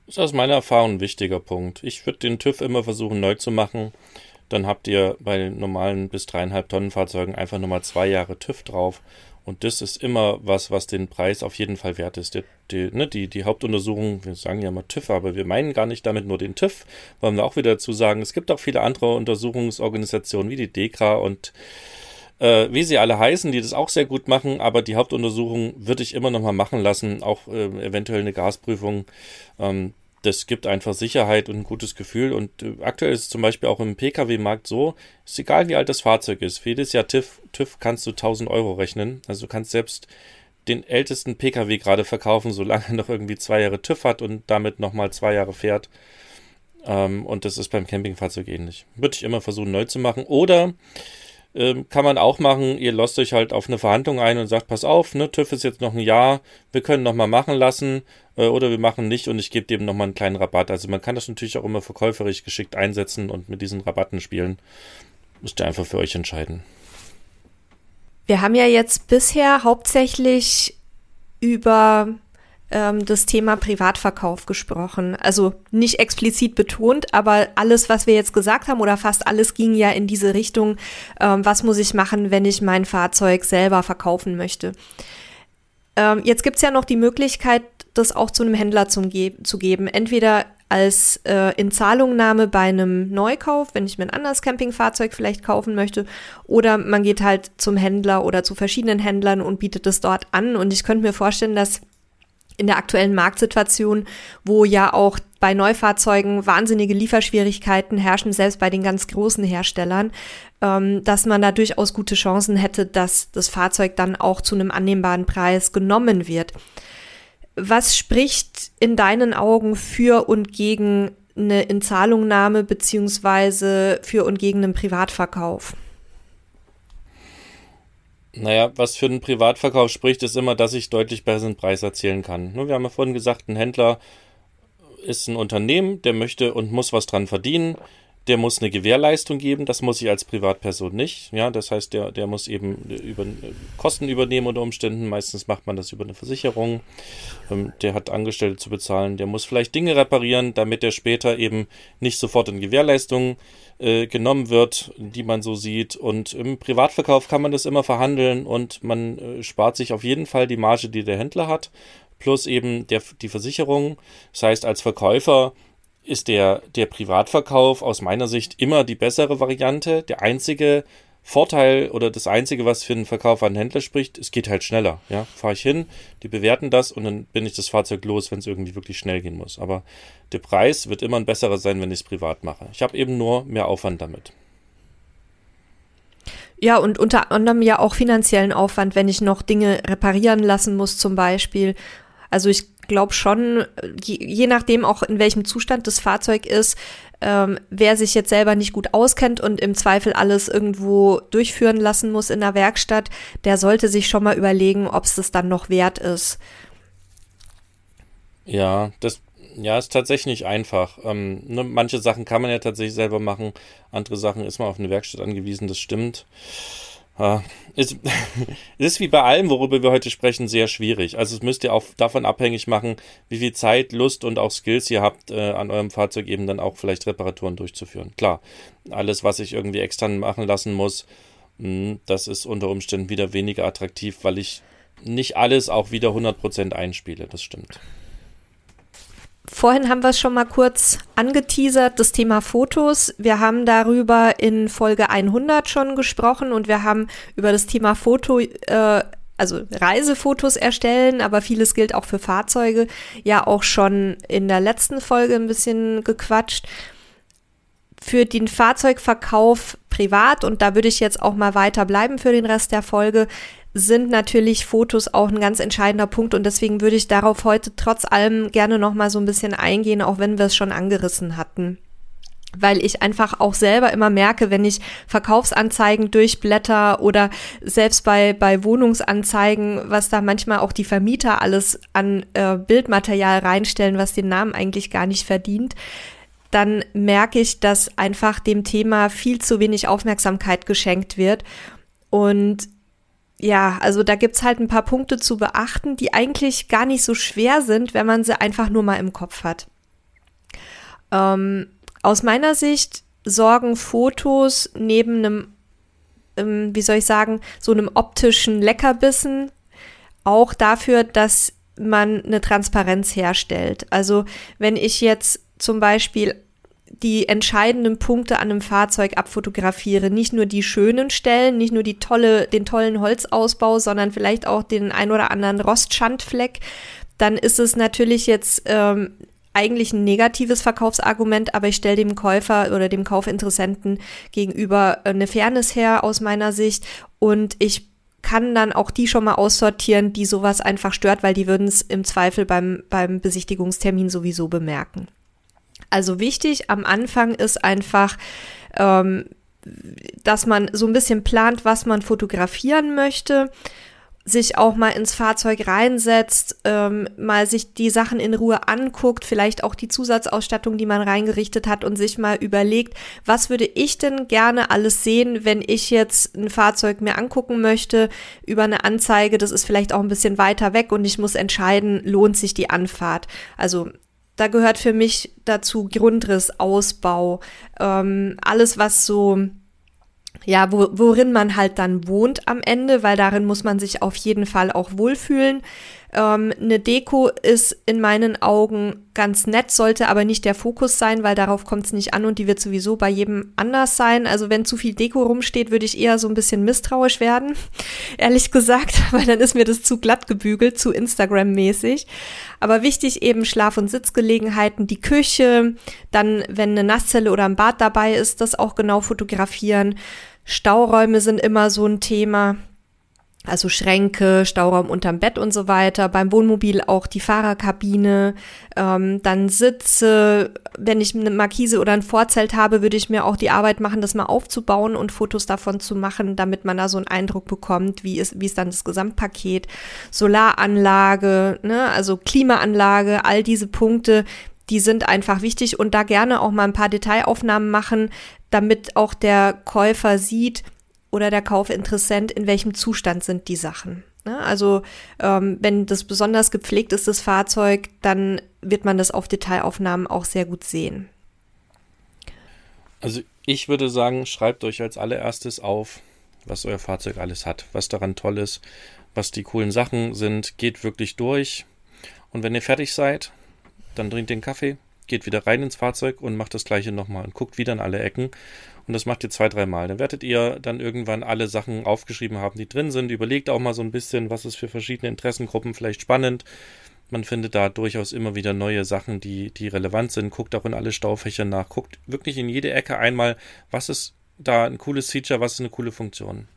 Das ist aus meiner Erfahrung ein wichtiger Punkt. Ich würde den TÜV immer versuchen neu zu machen. Dann habt ihr bei normalen bis dreieinhalb Tonnen Fahrzeugen einfach nochmal zwei Jahre TÜV drauf und das ist immer was, was den Preis auf jeden Fall wert ist. Die, die, ne, die, die Hauptuntersuchung, wir sagen ja mal TÜV, aber wir meinen gar nicht damit nur den TÜV. Wollen wir auch wieder dazu sagen, es gibt auch viele andere Untersuchungsorganisationen wie die DEKRA und äh, wie sie alle heißen, die das auch sehr gut machen, aber die Hauptuntersuchung würde ich immer noch mal machen lassen, auch äh, eventuell eine Gasprüfung. Ähm, das gibt einfach Sicherheit und ein gutes Gefühl. Und äh, aktuell ist es zum Beispiel auch im Pkw-Markt so, ist egal wie alt das Fahrzeug ist. Für jedes Jahr TÜV, TÜV kannst du 1000 Euro rechnen. Also du kannst selbst den ältesten Pkw gerade verkaufen, solange er noch irgendwie zwei Jahre TÜV hat und damit nochmal zwei Jahre fährt. Ähm, und das ist beim Campingfahrzeug ähnlich. Würde ich immer versuchen neu zu machen. Oder ähm, kann man auch machen, ihr lasst euch halt auf eine Verhandlung ein und sagt, pass auf, ne, TÜV ist jetzt noch ein Jahr, wir können nochmal machen lassen äh, oder wir machen nicht und ich gebe dem nochmal einen kleinen Rabatt. Also man kann das natürlich auch immer verkäuferisch geschickt einsetzen und mit diesen Rabatten spielen. Müsst ihr einfach für euch entscheiden. Wir haben ja jetzt bisher hauptsächlich über ähm, das Thema Privatverkauf gesprochen. Also nicht explizit betont, aber alles, was wir jetzt gesagt haben oder fast alles ging ja in diese Richtung, ähm, was muss ich machen, wenn ich mein Fahrzeug selber verkaufen möchte. Ähm, jetzt gibt's ja noch die Möglichkeit, das auch zu einem Händler zum ge zu geben. Entweder als äh, Inzahlungnahme bei einem Neukauf, wenn ich mir ein anderes Campingfahrzeug vielleicht kaufen möchte. Oder man geht halt zum Händler oder zu verschiedenen Händlern und bietet es dort an. Und ich könnte mir vorstellen, dass in der aktuellen Marktsituation, wo ja auch bei Neufahrzeugen wahnsinnige Lieferschwierigkeiten herrschen, selbst bei den ganz großen Herstellern, ähm, dass man da durchaus gute Chancen hätte, dass das Fahrzeug dann auch zu einem annehmbaren Preis genommen wird. Was spricht in deinen Augen für und gegen eine Inzahlungnahme beziehungsweise für und gegen einen Privatverkauf? Naja, was für einen Privatverkauf spricht, ist immer, dass ich deutlich besseren Preis erzielen kann. Wir haben ja vorhin gesagt, ein Händler ist ein Unternehmen, der möchte und muss was dran verdienen der muss eine Gewährleistung geben, das muss ich als Privatperson nicht. Ja, das heißt, der, der muss eben über, Kosten übernehmen unter Umständen. Meistens macht man das über eine Versicherung. Ähm, der hat Angestellte zu bezahlen, der muss vielleicht Dinge reparieren, damit er später eben nicht sofort in Gewährleistung äh, genommen wird, die man so sieht. Und im Privatverkauf kann man das immer verhandeln und man äh, spart sich auf jeden Fall die Marge, die der Händler hat, plus eben der, die Versicherung. Das heißt, als Verkäufer ist der, der Privatverkauf aus meiner Sicht immer die bessere Variante. Der einzige Vorteil oder das einzige, was für einen Verkauf an Händler spricht, es geht halt schneller. Ja, fahre ich hin, die bewerten das und dann bin ich das Fahrzeug los, wenn es irgendwie wirklich schnell gehen muss. Aber der Preis wird immer ein besserer sein, wenn ich es privat mache. Ich habe eben nur mehr Aufwand damit. Ja, und unter anderem ja auch finanziellen Aufwand, wenn ich noch Dinge reparieren lassen muss, zum Beispiel. Also ich glaube schon, je, je, nachdem auch in welchem Zustand das Fahrzeug ist, ähm, wer sich jetzt selber nicht gut auskennt und im Zweifel alles irgendwo durchführen lassen muss in der Werkstatt, der sollte sich schon mal überlegen, ob es das dann noch wert ist. Ja, das ja, ist tatsächlich nicht einfach. Ähm, ne, manche Sachen kann man ja tatsächlich selber machen, andere Sachen ist man auf eine Werkstatt angewiesen, das stimmt. Ja, *laughs* es, ist wie bei allem, worüber wir heute sprechen, sehr schwierig. Also es müsst ihr auch davon abhängig machen, wie viel Zeit, Lust und auch Skills ihr habt, äh, an eurem Fahrzeug eben dann auch vielleicht Reparaturen durchzuführen. Klar, alles, was ich irgendwie extern machen lassen muss, mh, hm, das ist unter Umständen wieder weniger attraktiv, weil ich nicht alles auch wieder 100% einspiele. Das stimmt. Vorhin haben wir es schon mal kurz angeteasert, das Thema Fotos. Wir haben darüber in Folge 100 schon gesprochen und wir haben über das Thema Foto, äh, also Reisefotos erstellen, aber vieles gilt auch für Fahrzeuge, ja auch schon in der letzten Folge ein bisschen gequatscht. Für den Fahrzeugverkauf privat, und da würde ich jetzt auch mal weiter bleiben für den Rest der Folge, sind natürlich Fotos auch ein ganz entscheidender Punkt und deswegen würde ich darauf heute trotz allem gerne noch mal so ein bisschen eingehen, auch wenn wir es schon angerissen hatten weil ich einfach auch selber immer merke, wenn ich Verkaufsanzeigen durchblätter oder selbst bei, bei Wohnungsanzeigen, was da manchmal auch die Vermieter alles an äh, Bildmaterial reinstellen, was den Namen eigentlich gar nicht verdient, dann merke ich, dass einfach dem Thema viel zu wenig Aufmerksamkeit geschenkt wird. Und ja, also da gibt's halt ein paar Punkte zu beachten, die eigentlich gar nicht so schwer sind, wenn man sie einfach nur mal im Kopf hat. Ähm, aus meiner Sicht sorgen Fotos neben einem, ähm, wie soll ich sagen, so einem optischen Leckerbissen auch dafür, dass man eine Transparenz herstellt. Also wenn ich jetzt zum Beispiel die entscheidenden Punkte an einem Fahrzeug abfotografiere. Nicht nur die schönen Stellen, nicht nur die tolle, den tollen Holzausbau, sondern vielleicht auch den ein oder anderen Rostschandfleck. Dann ist es natürlich jetzt ähm, eigentlich ein negatives Verkaufsargument, aber ich stelle dem Käufer oder dem Kaufinteressenten gegenüber eine Fairness her aus meiner Sicht und ich kann dann auch die schon mal aussortieren, die sowas einfach stört, weil die würden es im Zweifel beim, beim Besichtigungstermin sowieso bemerken. Also wichtig am Anfang ist einfach, ähm, dass man so ein bisschen plant, was man fotografieren möchte, sich auch mal ins Fahrzeug reinsetzt, ähm, mal sich die Sachen in Ruhe anguckt, vielleicht auch die Zusatzausstattung, die man reingerichtet hat und sich mal überlegt, was würde ich denn gerne alles sehen, wenn ich jetzt ein Fahrzeug mir angucken möchte über eine Anzeige, das ist vielleicht auch ein bisschen weiter weg und ich muss entscheiden, lohnt sich die Anfahrt. Also da gehört für mich dazu Grundriss, Ausbau, ähm, alles, was so, ja, wo, worin man halt dann wohnt am Ende, weil darin muss man sich auf jeden Fall auch wohlfühlen. Ähm, eine Deko ist in meinen Augen ganz nett, sollte aber nicht der Fokus sein, weil darauf kommt es nicht an und die wird sowieso bei jedem anders sein. Also wenn zu viel Deko rumsteht, würde ich eher so ein bisschen misstrauisch werden, *laughs* ehrlich gesagt, *laughs* weil dann ist mir das zu glatt gebügelt, zu Instagram-mäßig. Aber wichtig eben Schlaf- und Sitzgelegenheiten, die Küche, dann wenn eine Nasszelle oder ein Bad dabei ist, das auch genau fotografieren. Stauräume sind immer so ein Thema. Also Schränke, Stauraum unterm Bett und so weiter. Beim Wohnmobil auch die Fahrerkabine, ähm, dann Sitze. Wenn ich eine Markise oder ein Vorzelt habe, würde ich mir auch die Arbeit machen, das mal aufzubauen und Fotos davon zu machen, damit man da so einen Eindruck bekommt, wie ist, wie ist dann das Gesamtpaket. Solaranlage, ne, also Klimaanlage, all diese Punkte, die sind einfach wichtig und da gerne auch mal ein paar Detailaufnahmen machen, damit auch der Käufer sieht oder der Kaufinteressent, in welchem Zustand sind die Sachen. Ne? Also ähm, wenn das besonders gepflegt ist, das Fahrzeug, dann wird man das auf Detailaufnahmen auch sehr gut sehen. Also ich würde sagen, schreibt euch als allererstes auf, was euer Fahrzeug alles hat, was daran toll ist, was die coolen Sachen sind, geht wirklich durch. Und wenn ihr fertig seid, dann trinkt den Kaffee, geht wieder rein ins Fahrzeug und macht das gleiche nochmal und guckt wieder in alle Ecken. Und das macht ihr zwei, dreimal. Dann werdet ihr dann irgendwann alle Sachen aufgeschrieben haben, die drin sind. Überlegt auch mal so ein bisschen, was ist für verschiedene Interessengruppen vielleicht spannend. Man findet da durchaus immer wieder neue Sachen, die, die relevant sind. Guckt auch in alle Staufächer nach. Guckt wirklich in jede Ecke einmal, was ist da ein cooles Feature, was ist eine coole Funktion.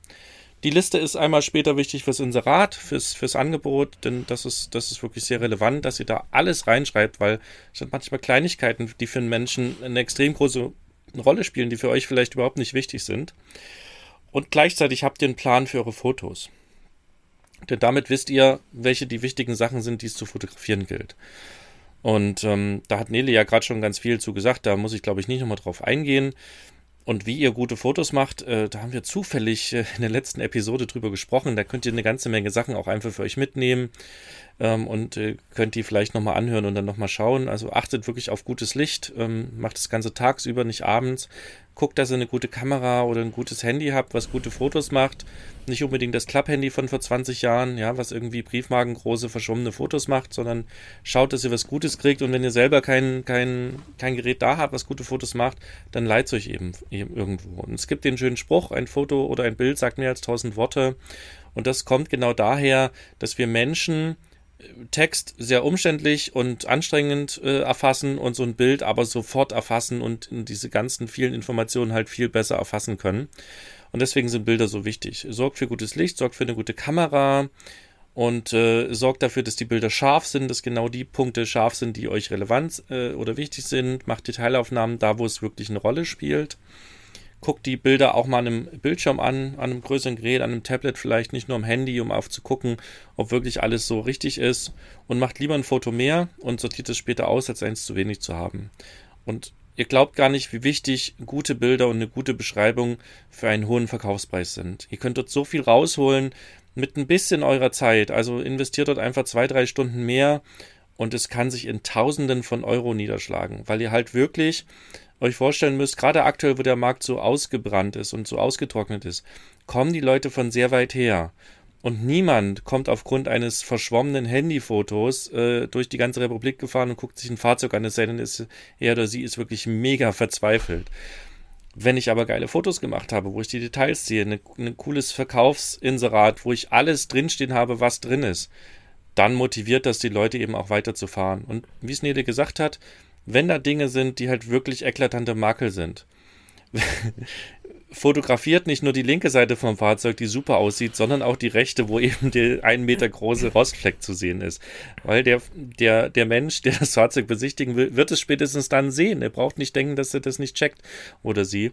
Die Liste ist einmal später wichtig fürs Inserat, fürs, fürs Angebot, denn das ist, das ist wirklich sehr relevant, dass ihr da alles reinschreibt, weil es sind manchmal Kleinigkeiten, die für einen Menschen eine extrem große Rolle spielen, die für euch vielleicht überhaupt nicht wichtig sind. Und gleichzeitig habt ihr einen Plan für eure Fotos. Denn damit wisst ihr, welche die wichtigen Sachen sind, die es zu fotografieren gilt. Und ähm, da hat Nele ja gerade schon ganz viel zu gesagt, da muss ich glaube ich nicht nochmal drauf eingehen. Und wie ihr gute Fotos macht, äh, da haben wir zufällig äh, in der letzten Episode drüber gesprochen. Da könnt ihr eine ganze Menge Sachen auch einfach für euch mitnehmen ähm, und äh, könnt die vielleicht nochmal anhören und dann nochmal schauen. Also achtet wirklich auf gutes Licht, ähm, macht das Ganze tagsüber, nicht abends. Guckt, dass ihr eine gute Kamera oder ein gutes Handy habt, was gute Fotos macht. Nicht unbedingt das Klapphandy von vor 20 Jahren, ja, was irgendwie briefmarkengroße, verschwommene Fotos macht, sondern schaut, dass ihr was Gutes kriegt. Und wenn ihr selber kein, kein, kein Gerät da habt, was gute Fotos macht, dann leiht euch eben, eben irgendwo. Und es gibt den schönen Spruch, ein Foto oder ein Bild sagt mehr als tausend Worte. Und das kommt genau daher, dass wir Menschen Text sehr umständlich und anstrengend äh, erfassen und so ein Bild aber sofort erfassen und diese ganzen vielen Informationen halt viel besser erfassen können. Und deswegen sind Bilder so wichtig. Sorgt für gutes Licht, sorgt für eine gute Kamera und äh, sorgt dafür, dass die Bilder scharf sind, dass genau die Punkte scharf sind, die euch relevant äh, oder wichtig sind. Macht Detailaufnahmen da, wo es wirklich eine Rolle spielt guckt die Bilder auch mal an einem Bildschirm an, an einem größeren Gerät, an einem Tablet vielleicht, nicht nur am Handy, um aufzugucken, ob wirklich alles so richtig ist und macht lieber ein Foto mehr und sortiert es später aus, als eins zu wenig zu haben. Und ihr glaubt gar nicht, wie wichtig gute Bilder und eine gute Beschreibung für einen hohen Verkaufspreis sind. Ihr könnt dort so viel rausholen mit ein bisschen eurer Zeit. Also investiert dort einfach zwei, drei Stunden mehr und es kann sich in Tausenden von Euro niederschlagen, weil ihr halt wirklich euch vorstellen müsst, gerade aktuell, wo der Markt so ausgebrannt ist und so ausgetrocknet ist, kommen die Leute von sehr weit her. Und niemand kommt aufgrund eines verschwommenen Handyfotos äh, durch die ganze Republik gefahren und guckt sich ein Fahrzeug an, es sei denn, ist, er oder sie ist wirklich mega verzweifelt. Wenn ich aber geile Fotos gemacht habe, wo ich die Details sehe, ein ne cooles Verkaufsinserat, wo ich alles drinstehen habe, was drin ist, dann motiviert das die Leute eben auch weiterzufahren. Und wie es Nede gesagt hat, wenn da Dinge sind, die halt wirklich eklatante Makel sind. fotografiert nicht nur die linke Seite vom Fahrzeug, die super aussieht, sondern auch die rechte, wo eben der ein Meter große Rostfleck zu sehen ist. Weil der, der, der Mensch, der das Fahrzeug besichtigen will, wird es spätestens dann sehen. Er braucht nicht denken, dass er das nicht checkt oder sie.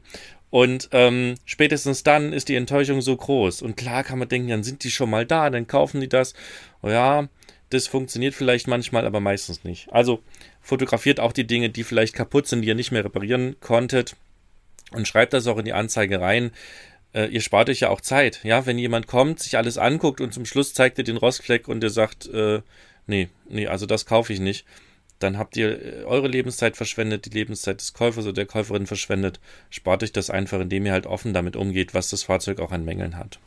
Und ähm, spätestens dann ist die Enttäuschung so groß. Und klar kann man denken, dann sind die schon mal da, dann kaufen die das. Oh ja, das funktioniert vielleicht manchmal, aber meistens nicht. Also fotografiert auch die Dinge, die vielleicht kaputt sind, die ihr nicht mehr reparieren konntet und schreibt das auch in die Anzeige rein. Äh, ihr spart euch ja auch Zeit. Ja, wenn jemand kommt, sich alles anguckt und zum Schluss zeigt ihr den Rostfleck und ihr sagt, äh, nee, nee, also das kaufe ich nicht, dann habt ihr äh, eure Lebenszeit verschwendet, die Lebenszeit des Käufers oder der Käuferin verschwendet. Spart euch das einfach, indem ihr halt offen damit umgeht, was das Fahrzeug auch an Mängeln hat.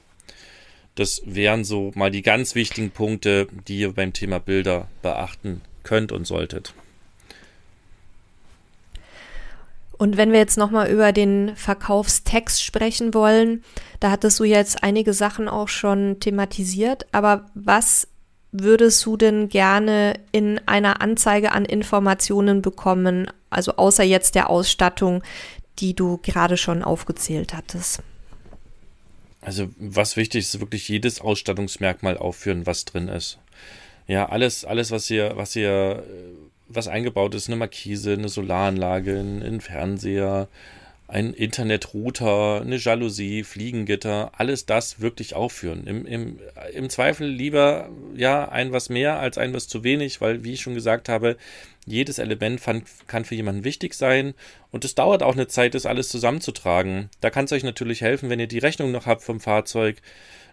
Das wären so mal die ganz wichtigen Punkte, die ihr beim Thema Bilder beachten könnt und solltet. Und wenn wir jetzt nochmal über den Verkaufstext sprechen wollen, da hattest du jetzt einige Sachen auch schon thematisiert, aber was würdest du denn gerne in einer Anzeige an Informationen bekommen, also außer jetzt der Ausstattung, die du gerade schon aufgezählt hattest? Also was wichtig ist, wirklich jedes Ausstattungsmerkmal aufführen, was drin ist. Ja, alles, alles, was ihr, was ihr was eingebaut ist, eine Markise, eine Solaranlage, ein, ein Fernseher, ein Internetrouter, eine Jalousie, Fliegengitter, alles das wirklich aufführen. Im, im, Im Zweifel lieber ja ein was mehr als ein was zu wenig, weil, wie ich schon gesagt habe, jedes Element kann für jemanden wichtig sein und es dauert auch eine Zeit, das alles zusammenzutragen. Da kann es euch natürlich helfen, wenn ihr die Rechnung noch habt vom Fahrzeug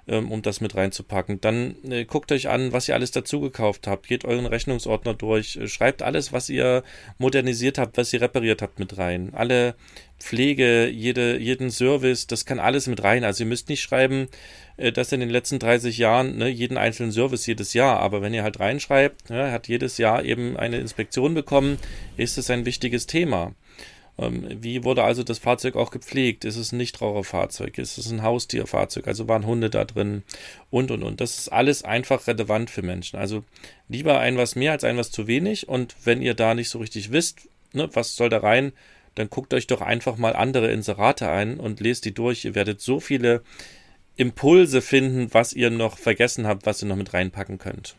ähm, um das mit reinzupacken. Dann äh, guckt euch an, was ihr alles dazu gekauft habt. Geht euren Rechnungsordner durch. Äh, schreibt alles, was ihr modernisiert habt, was ihr repariert habt, mit rein. Alle Pflege, jede, jeden Service, das kann alles mit rein. Also ihr müsst nicht schreiben, äh, dass in den letzten 30 Jahren ne, jeden einzelnen Service jedes Jahr. Aber wenn ihr halt reinschreibt, ja, hat jedes Jahr eben eine Inspektion bekommen, ist es ein wichtiges Thema. Ähm, wie wurde also das Fahrzeug auch gepflegt? Ist es ein Nichtraucherfahrzeug? Ist es ein Haustierfahrzeug? Also waren Hunde da drin? Und, und, und. Das ist alles einfach relevant für Menschen. Also lieber ein was mehr als ein was zu wenig. Und wenn ihr da nicht so richtig wisst, ne, was soll da rein, dann guckt euch doch einfach mal andere Inserate ein und lest die durch. Ihr werdet so viele Impulse finden, was ihr noch vergessen habt, was ihr noch mit reinpacken könnt.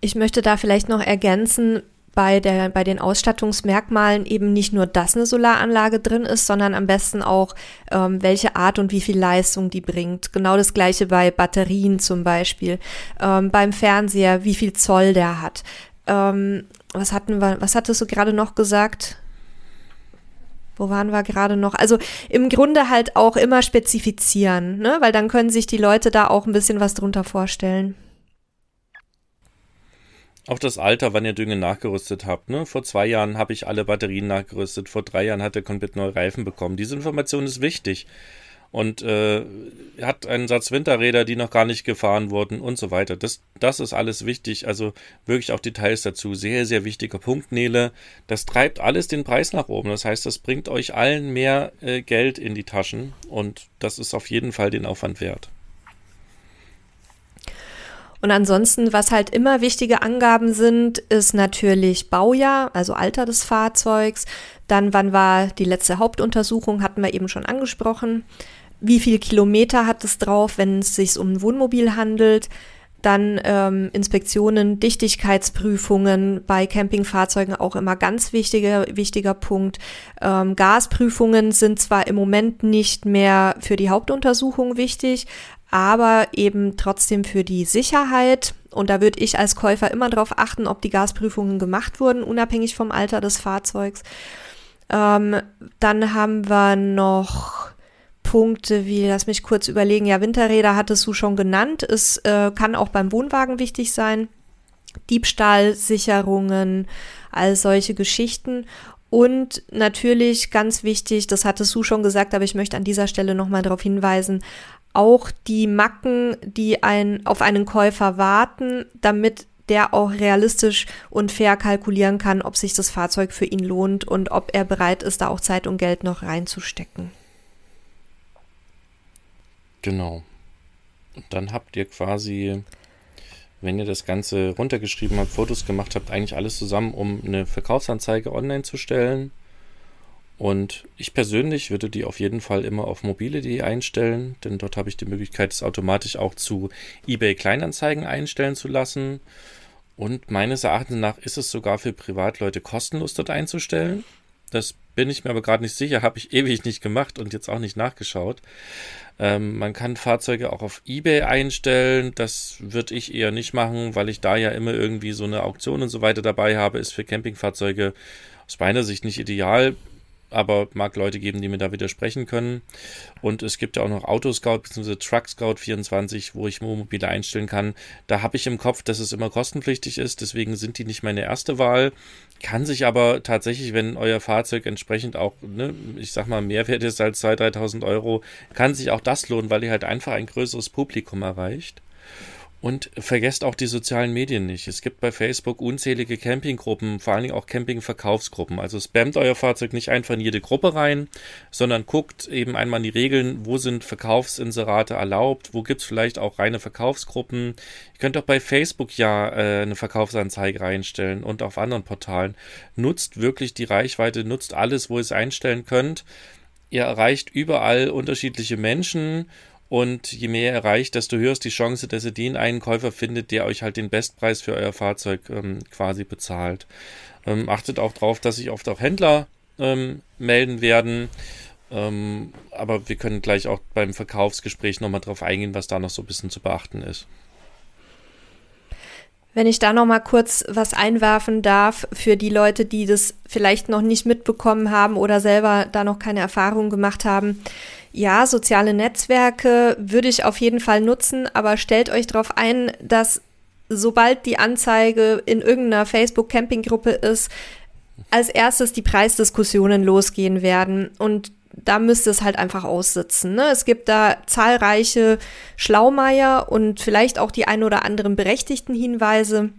Ich möchte da vielleicht noch ergänzen, bei, der, bei den Ausstattungsmerkmalen eben nicht nur, dass eine Solaranlage drin ist, sondern am besten auch, ähm, welche Art und wie viel Leistung die bringt. Genau das gleiche bei Batterien zum Beispiel. Ähm, beim Fernseher, wie viel Zoll der hat. Ähm, was hatten wir, was hattest du gerade noch gesagt? Wo waren wir gerade noch? Also im Grunde halt auch immer spezifizieren, ne? weil dann können sich die Leute da auch ein bisschen was drunter vorstellen. Auch das Alter, wann ihr Dünge nachgerüstet habt. Ne? Vor zwei Jahren habe ich alle Batterien nachgerüstet, vor drei Jahren hat er komplett neue Reifen bekommen. Diese Information ist wichtig. Und äh, hat einen Satz Winterräder, die noch gar nicht gefahren wurden und so weiter. Das, das ist alles wichtig. Also wirklich auch Details dazu. Sehr, sehr wichtiger Punkt, Nele. Das treibt alles den Preis nach oben. Das heißt, das bringt euch allen mehr äh, Geld in die Taschen. Und das ist auf jeden Fall den Aufwand wert. Und ansonsten, was halt immer wichtige Angaben sind, ist natürlich Baujahr, also Alter des Fahrzeugs. Dann, wann war die letzte Hauptuntersuchung, hatten wir eben schon angesprochen. Wie viele Kilometer hat es drauf, wenn es sich um ein Wohnmobil handelt? Dann ähm, Inspektionen, Dichtigkeitsprüfungen bei Campingfahrzeugen auch immer ganz wichtiger, wichtiger Punkt. Ähm, Gasprüfungen sind zwar im Moment nicht mehr für die Hauptuntersuchung wichtig, aber eben trotzdem für die Sicherheit. Und da würde ich als Käufer immer darauf achten, ob die Gasprüfungen gemacht wurden, unabhängig vom Alter des Fahrzeugs. Ähm, dann haben wir noch Punkte wie, lass mich kurz überlegen, ja, Winterräder hattest du schon genannt. Es äh, kann auch beim Wohnwagen wichtig sein. Diebstahlsicherungen, all solche Geschichten. Und natürlich ganz wichtig, das hattest du schon gesagt, aber ich möchte an dieser Stelle nochmal darauf hinweisen, auch die Macken, die ein, auf einen Käufer warten, damit der auch realistisch und fair kalkulieren kann, ob sich das Fahrzeug für ihn lohnt und ob er bereit ist, da auch Zeit und Geld noch reinzustecken. Genau. Und dann habt ihr quasi, wenn ihr das Ganze runtergeschrieben habt, Fotos gemacht habt, eigentlich alles zusammen, um eine Verkaufsanzeige online zu stellen und ich persönlich würde die auf jeden Fall immer auf mobile.de einstellen, denn dort habe ich die Möglichkeit, es automatisch auch zu eBay Kleinanzeigen einstellen zu lassen. Und meines Erachtens nach ist es sogar für Privatleute kostenlos dort einzustellen. Das bin ich mir aber gerade nicht sicher, habe ich *laughs* ewig nicht gemacht und jetzt auch nicht nachgeschaut. Ähm, man kann Fahrzeuge auch auf eBay einstellen. Das würde ich eher nicht machen, weil ich da ja immer irgendwie so eine Auktion und so weiter dabei habe. Ist für Campingfahrzeuge aus meiner Sicht nicht ideal aber mag Leute geben, die mir da widersprechen können. Und es gibt ja auch noch Autoscout bzw. Truck Scout 24, wo ich Wohnmobile einstellen kann. Da habe ich im Kopf, dass es immer kostenpflichtig ist, deswegen sind die nicht meine erste Wahl. Kann sich aber tatsächlich, wenn euer Fahrzeug entsprechend auch, ne, ich sag mal, mehr wert ist als 2.000, 3.000 Euro, kann sich auch das lohnen, weil ihr halt einfach ein größeres Publikum erreicht. Und vergesst auch die sozialen Medien nicht. Es gibt bei Facebook unzählige Campinggruppen, vor allen Dingen auch Campingverkaufsgruppen. Also spammt euer Fahrzeug nicht einfach in jede Gruppe rein, sondern guckt eben einmal in die Regeln, wo sind Verkaufsinserate erlaubt, wo gibt's vielleicht auch reine Verkaufsgruppen. Ihr könnt auch bei Facebook ja äh, eine Verkaufsanzeige reinstellen und auf anderen Portalen. Nutzt wirklich die Reichweite, nutzt alles, wo ihr es einstellen könnt. Ihr erreicht überall unterschiedliche Menschen und je mehr ihr erreicht, desto höher ist die Chance, dass ihr den einen Käufer findet, der euch halt den Bestpreis für euer Fahrzeug ähm, quasi bezahlt. Ähm, achtet auch darauf, dass sich oft auch Händler ähm, melden werden. Ähm, aber wir können gleich auch beim Verkaufsgespräch nochmal drauf eingehen, was da noch so ein bisschen zu beachten ist. Wenn ich da noch mal kurz was einwerfen darf für die Leute, die das vielleicht noch nicht mitbekommen haben oder selber da noch keine Erfahrung gemacht haben. Ja, soziale Netzwerke würde ich auf jeden Fall nutzen, aber stellt euch darauf ein, dass sobald die Anzeige in irgendeiner Facebook-Camping-Gruppe ist, als erstes die Preisdiskussionen losgehen werden. Und da müsste es halt einfach aussitzen. Ne? Es gibt da zahlreiche Schlaumeier und vielleicht auch die ein oder anderen berechtigten Hinweise,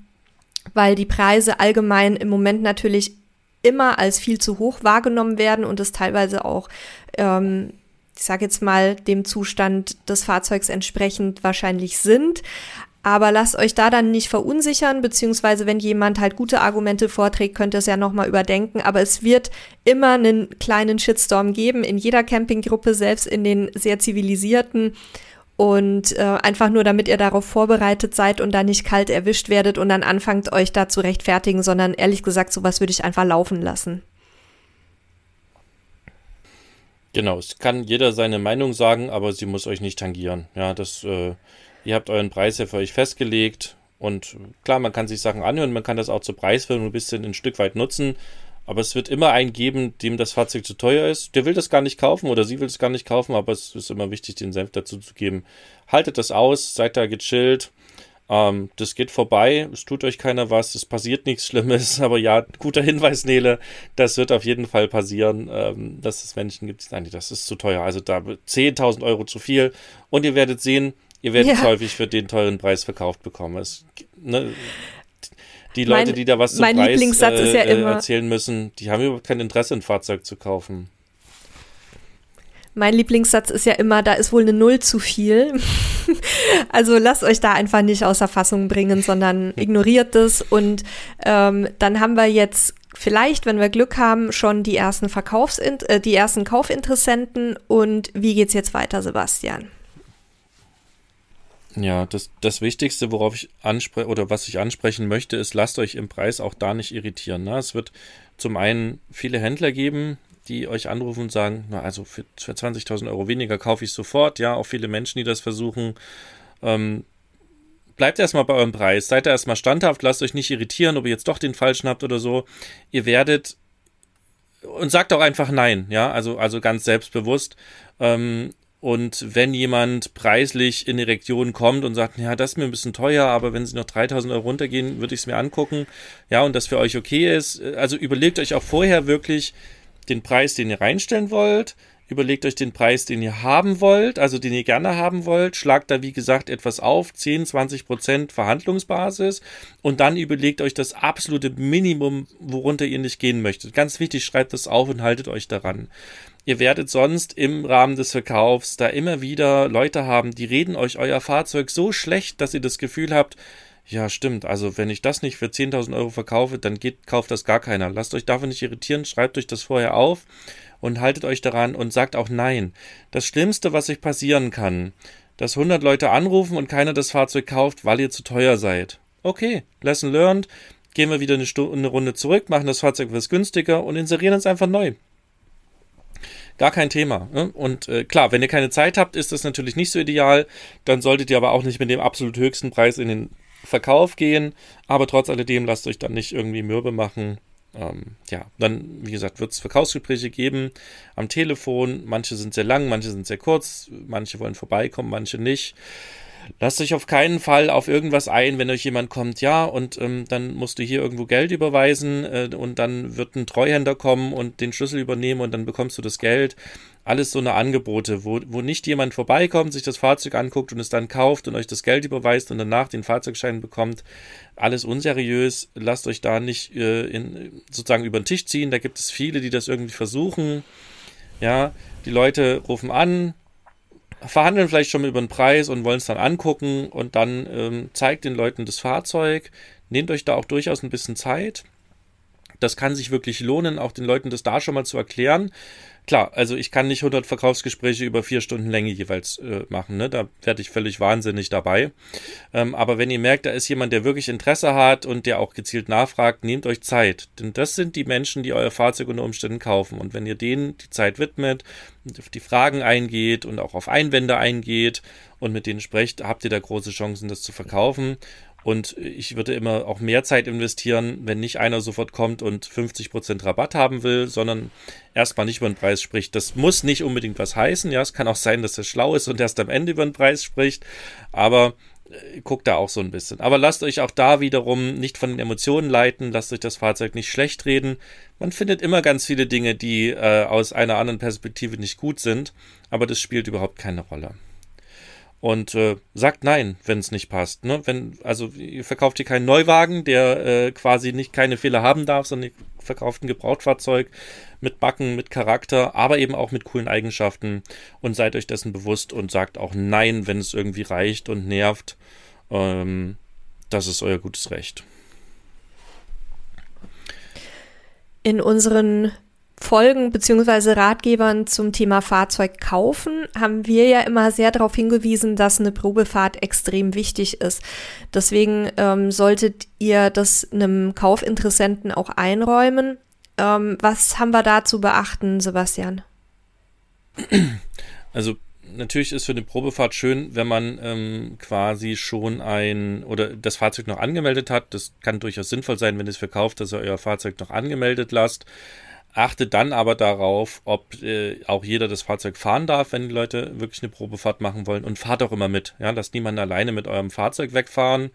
weil die Preise allgemein im Moment natürlich immer als viel zu hoch wahrgenommen werden und es teilweise auch ähm, ich sage jetzt mal, dem Zustand des Fahrzeugs entsprechend wahrscheinlich sind. Aber lasst euch da dann nicht verunsichern, beziehungsweise wenn jemand halt gute Argumente vorträgt, könnt ihr es ja nochmal überdenken. Aber es wird immer einen kleinen Shitstorm geben in jeder Campinggruppe, selbst in den sehr zivilisierten. Und äh, einfach nur, damit ihr darauf vorbereitet seid und da nicht kalt erwischt werdet und dann anfangt, euch da zu rechtfertigen, sondern ehrlich gesagt, sowas würde ich einfach laufen lassen. Genau, es kann jeder seine Meinung sagen, aber sie muss euch nicht tangieren. Ja, das, äh, ihr habt euren Preis ja für euch festgelegt und klar, man kann sich Sachen anhören, man kann das auch zur Preisfindung ein bisschen ein Stück weit nutzen, aber es wird immer einen geben, dem das Fahrzeug zu teuer ist. Der will das gar nicht kaufen oder sie will es gar nicht kaufen, aber es ist immer wichtig, den Senf dazu zu geben. Haltet das aus, seid da gechillt ähm, das geht vorbei, es tut euch keiner was, es passiert nichts Schlimmes, *laughs* aber ja, guter Hinweis, Nele, das wird auf jeden Fall passieren, ähm, dass es Menschen gibt, sagen, das ist zu teuer, also da 10.000 Euro zu viel und ihr werdet sehen, ihr werdet ja. häufig für den teuren Preis verkauft bekommen. Es, ne, die Leute, mein, die da was zum Preis äh, ja äh, erzählen müssen, die haben überhaupt kein Interesse, ein Fahrzeug zu kaufen. Mein Lieblingssatz ist ja immer, da ist wohl eine Null zu viel. *laughs* also lasst euch da einfach nicht außer Fassung bringen, sondern ignoriert es. Und ähm, dann haben wir jetzt vielleicht, wenn wir Glück haben, schon die ersten Verkaufs äh, die ersten Kaufinteressenten. Und wie geht's jetzt weiter, Sebastian? Ja, das, das Wichtigste, worauf ich anspreche oder was ich ansprechen möchte, ist, lasst euch im Preis auch da nicht irritieren. Ne? Es wird zum einen viele Händler geben, die euch anrufen und sagen, na also für, für 20.000 Euro weniger kaufe ich sofort. Ja, auch viele Menschen, die das versuchen. Ähm, bleibt erstmal bei eurem Preis, seid da erstmal standhaft, lasst euch nicht irritieren, ob ihr jetzt doch den falschen habt oder so. Ihr werdet und sagt auch einfach nein, ja, also, also ganz selbstbewusst. Ähm, und wenn jemand preislich in die Region kommt und sagt, ja, das ist mir ein bisschen teuer, aber wenn sie noch 3000 Euro runtergehen, würde ich es mir angucken. Ja, und das für euch okay ist. Also überlegt euch auch vorher wirklich, den Preis, den ihr reinstellen wollt. Überlegt euch den Preis, den ihr haben wollt, also den ihr gerne haben wollt. Schlagt da, wie gesagt, etwas auf, 10, 20 Prozent Verhandlungsbasis. Und dann überlegt euch das absolute Minimum, worunter ihr nicht gehen möchtet. Ganz wichtig, schreibt das auf und haltet euch daran. Ihr werdet sonst im Rahmen des Verkaufs da immer wieder Leute haben, die reden euch euer Fahrzeug so schlecht, dass ihr das Gefühl habt, ja, stimmt. Also, wenn ich das nicht für 10.000 Euro verkaufe, dann geht, kauft das gar keiner. Lasst euch davon nicht irritieren, schreibt euch das vorher auf und haltet euch daran und sagt auch Nein. Das Schlimmste, was euch passieren kann, dass 100 Leute anrufen und keiner das Fahrzeug kauft, weil ihr zu teuer seid. Okay, lesson learned. Gehen wir wieder eine, Stunde, eine Runde zurück, machen das Fahrzeug etwas günstiger und inserieren es einfach neu. Gar kein Thema. Ne? Und äh, klar, wenn ihr keine Zeit habt, ist das natürlich nicht so ideal. Dann solltet ihr aber auch nicht mit dem absolut höchsten Preis in den Verkauf gehen, aber trotz alledem lasst euch dann nicht irgendwie mürbe machen. ähm, ja, dann, wie gesagt, wird es Verkaufsgespräche geben am Telefon. Manche sind sehr lang, manche sind sehr kurz, manche wollen vorbeikommen, manche nicht. Lasst euch auf keinen Fall auf irgendwas ein, wenn euch jemand kommt, ja, und ähm, dann musst du hier irgendwo Geld überweisen äh, und dann wird ein Treuhänder kommen und den Schlüssel übernehmen und dann bekommst du das Geld. Alles so eine Angebote, wo, wo nicht jemand vorbeikommt, sich das Fahrzeug anguckt und es dann kauft und euch das Geld überweist und danach den Fahrzeugschein bekommt. Alles unseriös. Lasst euch da nicht äh, in, sozusagen über den Tisch ziehen. Da gibt es viele, die das irgendwie versuchen. Ja, die Leute rufen an, verhandeln vielleicht schon über den Preis und wollen es dann angucken und dann ähm, zeigt den Leuten das Fahrzeug. Nehmt euch da auch durchaus ein bisschen Zeit. Das kann sich wirklich lohnen, auch den Leuten das da schon mal zu erklären. Klar, also ich kann nicht 100 Verkaufsgespräche über vier Stunden Länge jeweils äh, machen, ne? da werde ich völlig wahnsinnig dabei. Ähm, aber wenn ihr merkt, da ist jemand, der wirklich Interesse hat und der auch gezielt nachfragt, nehmt euch Zeit. Denn das sind die Menschen, die euer Fahrzeug unter Umständen kaufen. Und wenn ihr denen die Zeit widmet auf die Fragen eingeht und auch auf Einwände eingeht und mit denen sprecht, habt ihr da große Chancen, das zu verkaufen. Und ich würde immer auch mehr Zeit investieren, wenn nicht einer sofort kommt und 50% Rabatt haben will, sondern erstmal nicht über den Preis spricht. Das muss nicht unbedingt was heißen. Ja, es kann auch sein, dass er schlau ist und erst am Ende über den Preis spricht. Aber äh, guckt da auch so ein bisschen. Aber lasst euch auch da wiederum nicht von den Emotionen leiten, lasst euch das Fahrzeug nicht schlecht reden. Man findet immer ganz viele Dinge, die äh, aus einer anderen Perspektive nicht gut sind, aber das spielt überhaupt keine Rolle und äh, sagt nein, wenn es nicht passt. Ne? Wenn, also ihr verkauft hier keinen Neuwagen, der äh, quasi nicht keine Fehler haben darf, sondern ihr verkauft ein Gebrauchtfahrzeug mit Backen, mit Charakter, aber eben auch mit coolen Eigenschaften und seid euch dessen bewusst und sagt auch nein, wenn es irgendwie reicht und nervt. Ähm, das ist euer gutes Recht. In unseren Folgen beziehungsweise Ratgebern zum Thema Fahrzeug kaufen haben wir ja immer sehr darauf hingewiesen, dass eine Probefahrt extrem wichtig ist. Deswegen ähm, solltet ihr das einem Kaufinteressenten auch einräumen. Ähm, was haben wir da zu beachten, Sebastian? *clears throat* Also natürlich ist für eine Probefahrt schön, wenn man ähm, quasi schon ein oder das Fahrzeug noch angemeldet hat. Das kann durchaus sinnvoll sein, wenn ihr es verkauft, dass ihr euer Fahrzeug noch angemeldet lasst. Achtet dann aber darauf, ob äh, auch jeder das Fahrzeug fahren darf, wenn die Leute wirklich eine Probefahrt machen wollen. Und fahrt auch immer mit. Ja, lasst niemanden alleine mit eurem Fahrzeug wegfahren.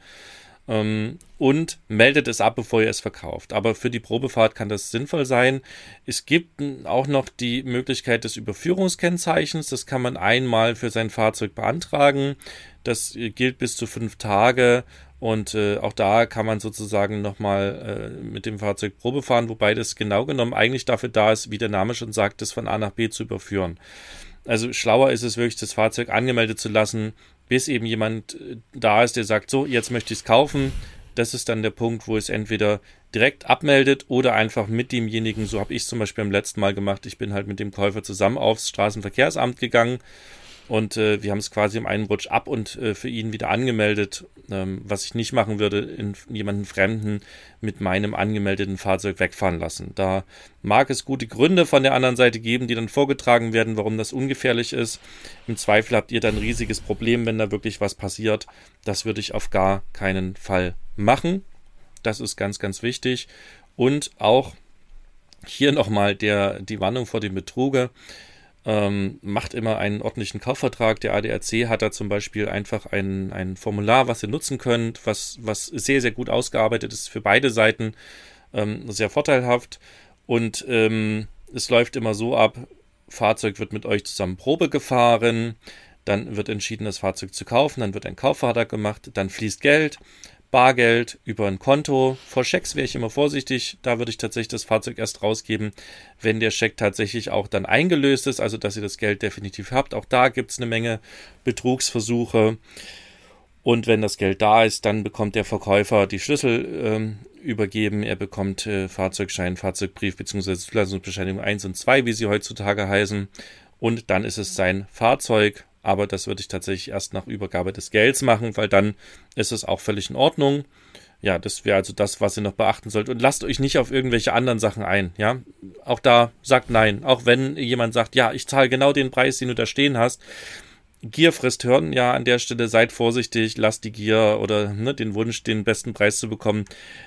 Ähm, und meldet es ab, bevor ihr es verkauft. Aber für die Probefahrt kann das sinnvoll sein. Es gibt auch noch die Möglichkeit des Überführungskennzeichens. Das kann man einmal für sein Fahrzeug beantragen. Das äh, gilt bis zu fünf Tage und äh, auch da kann man sozusagen nochmal äh, mit dem Fahrzeug Probe fahren, wobei das genau genommen eigentlich dafür da ist, wie der Name schon sagt, das von A nach B zu überführen. Also schlauer ist es wirklich, das Fahrzeug angemeldet zu lassen, bis eben jemand äh, da ist, der sagt, so, jetzt möchte ich es kaufen. Das ist dann der Punkt, wo es entweder direkt abmeldet oder einfach mit demjenigen, so habe ich es zum Beispiel beim letzten Mal gemacht, ich bin halt mit dem Käufer zusammen aufs Straßenverkehrsamt gegangen und äh, wir haben es quasi im einen Rutsch ab und äh, für ihn wieder angemeldet, ähm, was ich nicht machen würde, in jemanden Fremden mit meinem angemeldeten Fahrzeug wegfahren lassen. Da mag es gute Gründe von der anderen Seite geben, die dann vorgetragen werden, warum das ungefährlich ist. Im Zweifel habt ihr dann ein riesiges Problem, wenn da wirklich was passiert. Das würde ich auf gar keinen Fall machen. Das ist ganz, ganz wichtig. Und auch hier nochmal der, die Warnung vor dem Betruge ähm, macht immer einen ordentlichen Kaufvertrag. Der ADAC hat da zum Beispiel einfach ein, ein Formular, was ihr nutzen könnt, was, was sehr, sehr gut ausgearbeitet ist für beide Seiten, ähm, sehr vorteilhaft. Und ähm, es läuft immer so ab, Fahrzeug wird mit euch zusammen Probe gefahren, dann wird entschieden, das Fahrzeug zu kaufen, dann wird ein Kaufvertrag gemacht, dann fließt Geld, Bargeld über ein Konto. Vor Schecks wäre ich immer vorsichtig. Da würde ich tatsächlich das Fahrzeug erst rausgeben, wenn der Scheck tatsächlich auch dann eingelöst ist, also dass ihr das Geld definitiv habt. Auch da gibt es eine Menge Betrugsversuche. Und wenn das Geld da ist, dann bekommt der Verkäufer die Schlüssel ähm, übergeben. Er bekommt äh, Fahrzeugschein, Fahrzeugbrief bzw. Zulassungsbescheinigung 1 und 2, wie sie heutzutage heißen. Und dann ist es sein Fahrzeug aber das würde ich tatsächlich erst nach Übergabe des Gelds machen, weil dann ist es auch völlig in Ordnung. Ja, das wäre also das, was ihr noch beachten sollt. Und lasst euch nicht auf irgendwelche anderen Sachen ein, ja. Auch da sagt nein. Auch wenn jemand sagt, ja, ich zahle genau den Preis, den du da stehen hast. Gier frisst Hirn, ja, an der Stelle seid vorsichtig, lasst die Gier oder ne, den Wunsch, den besten Preis zu bekommen,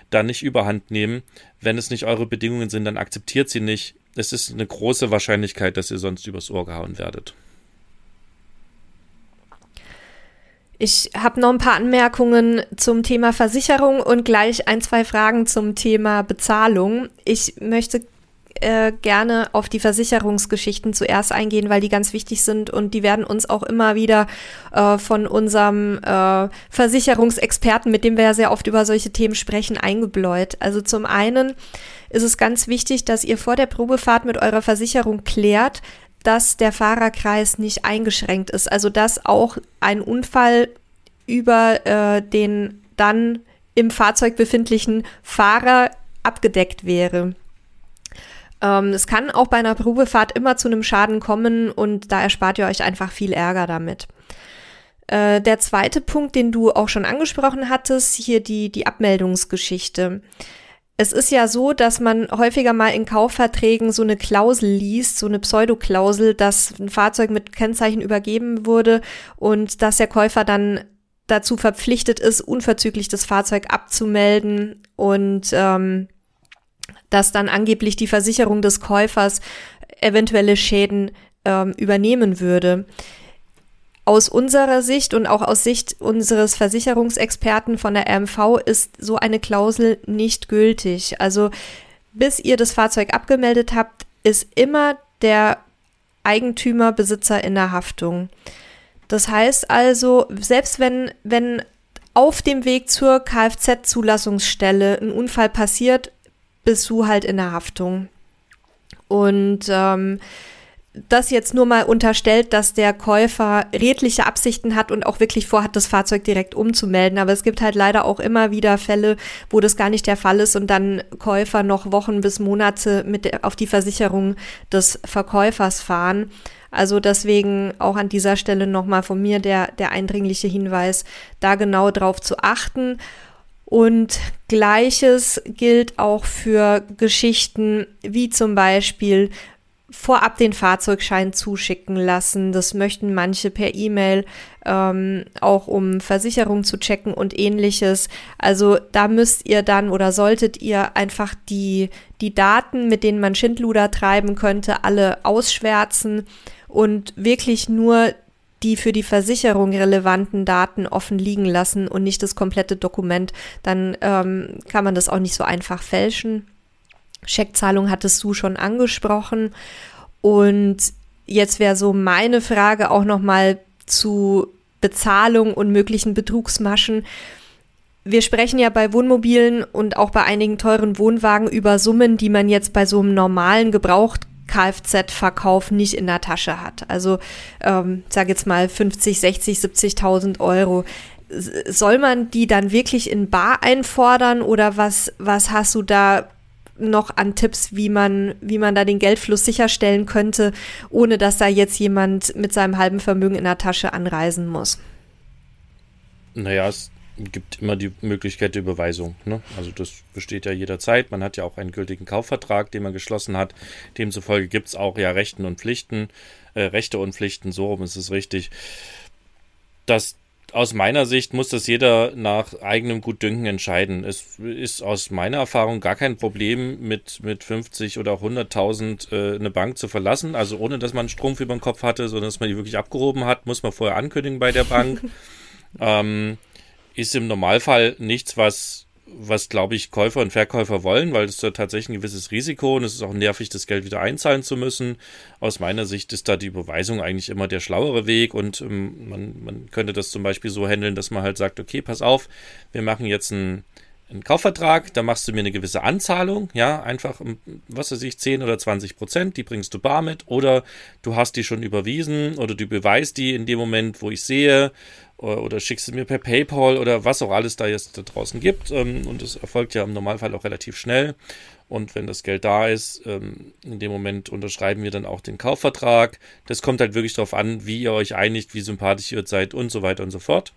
da nicht überhand nehmen. Wenn es nicht eure Bedingungen sind, dann akzeptiert sie nicht. Es ist eine große Wahrscheinlichkeit, dass ihr sonst übers Ohr gehauen werdet. Ich habe noch ein paar Anmerkungen zum Thema Versicherung und gleich ein, zwei Fragen zum Thema Bezahlung. Ich möchte äh, gerne auf die Versicherungsgeschichten zuerst eingehen, weil die ganz wichtig sind und die werden uns auch immer wieder äh, von unserem äh, Versicherungsexperten, mit dem wir ja sehr oft über solche Themen sprechen, eingebläut. Also zum einen ist es ganz wichtig, dass ihr vor der Probefahrt mit eurer Versicherung klärt, dass der Fahrerkreis nicht eingeschränkt ist. Also dass auch ein Unfall über äh, den dann im Fahrzeug befindlichen Fahrer abgedeckt wäre. Ähm, es kann auch bei einer Probefahrt immer zu einem Schaden kommen und da erspart ihr euch einfach viel Ärger damit. Äh, der zweite Punkt, den du auch schon angesprochen hattest, hier die, die Abmeldungsgeschichte. Es ist ja so, dass man häufiger mal in Kaufverträgen so eine Klausel liest, so eine Pseudoklausel, dass ein Fahrzeug mit Kennzeichen übergeben wurde und dass der Käufer dann dazu verpflichtet ist, unverzüglich das Fahrzeug abzumelden und ähm, dass dann angeblich die Versicherung des Käufers eventuelle Schäden ähm, übernehmen würde. Aus unserer Sicht und auch aus Sicht unseres Versicherungsexperten von der RMV ist so eine Klausel nicht gültig. Also bis ihr das Fahrzeug abgemeldet habt, ist immer der Eigentümer Besitzer in der Haftung. Das heißt also, selbst wenn, wenn auf dem Weg zur Kfz-Zulassungsstelle ein Unfall passiert, bist du halt in der Haftung. Und ähm, das jetzt nur mal unterstellt, dass der Käufer redliche Absichten hat und auch wirklich vorhat, das Fahrzeug direkt umzumelden. Aber es gibt halt leider auch immer wieder Fälle, wo das gar nicht der Fall ist und dann Käufer noch Wochen bis Monate mit auf die Versicherung des Verkäufers fahren. Also deswegen auch an dieser Stelle nochmal von mir der, der eindringliche Hinweis, da genau drauf zu achten. Und gleiches gilt auch für Geschichten wie zum Beispiel vorab den Fahrzeugschein zuschicken lassen. Das möchten manche per E-Mail, ähm, auch um Versicherung zu checken und ähnliches. Also da müsst ihr dann oder solltet ihr einfach die, die Daten, mit denen man Schindluder treiben könnte, alle ausschwärzen und wirklich nur die für die Versicherung relevanten Daten offen liegen lassen und nicht das komplette Dokument, dann ähm, kann man das auch nicht so einfach fälschen. Scheckzahlung hattest du schon angesprochen. Und jetzt wäre so meine Frage auch nochmal zu Bezahlung und möglichen Betrugsmaschen. Wir sprechen ja bei Wohnmobilen und auch bei einigen teuren Wohnwagen über Summen, die man jetzt bei so einem normalen Gebraucht Kfz-Verkauf nicht in der Tasche hat. Also ähm, sage jetzt mal 50, 60, 70.000 Euro. Soll man die dann wirklich in Bar einfordern oder was, was hast du da noch an Tipps, wie man, wie man da den Geldfluss sicherstellen könnte, ohne dass da jetzt jemand mit seinem halben Vermögen in der Tasche anreisen muss? Naja, es gibt immer die Möglichkeit der Überweisung. Ne? Also das besteht ja jederzeit. Man hat ja auch einen gültigen Kaufvertrag, den man geschlossen hat. Demzufolge gibt es auch ja Rechten und Pflichten, äh, Rechte und Pflichten, so rum ist es richtig. Das aus meiner Sicht muss das jeder nach eigenem Gutdünken entscheiden. Es ist aus meiner Erfahrung gar kein Problem, mit, mit 50 oder 100.000 äh, eine Bank zu verlassen. Also ohne, dass man Strumpf über den Kopf hatte, sondern dass man die wirklich abgehoben hat, muss man vorher ankündigen bei der Bank. *laughs* ähm, ist im Normalfall nichts, was, was glaube ich, Käufer und Verkäufer wollen, weil es da tatsächlich ein gewisses Risiko und es ist auch nervig, das Geld wieder einzahlen zu müssen. Aus meiner Sicht ist da die Überweisung eigentlich immer der schlauere Weg und ähm, man, man könnte das zum Beispiel so handeln, dass man halt sagt, okay, pass auf, wir machen jetzt ein einen Kaufvertrag, da machst du mir eine gewisse Anzahlung, ja, einfach, was weiß ich, 10 oder 20 Prozent, die bringst du bar mit, oder du hast die schon überwiesen, oder du beweist die in dem Moment, wo ich sehe, oder, oder schickst du mir per PayPal oder was auch alles da jetzt da draußen gibt. Ähm, und das erfolgt ja im Normalfall auch relativ schnell. Und wenn das Geld da ist, ähm, in dem Moment unterschreiben wir dann auch den Kaufvertrag. Das kommt halt wirklich darauf an, wie ihr euch einigt, wie sympathisch ihr seid und so weiter und so fort.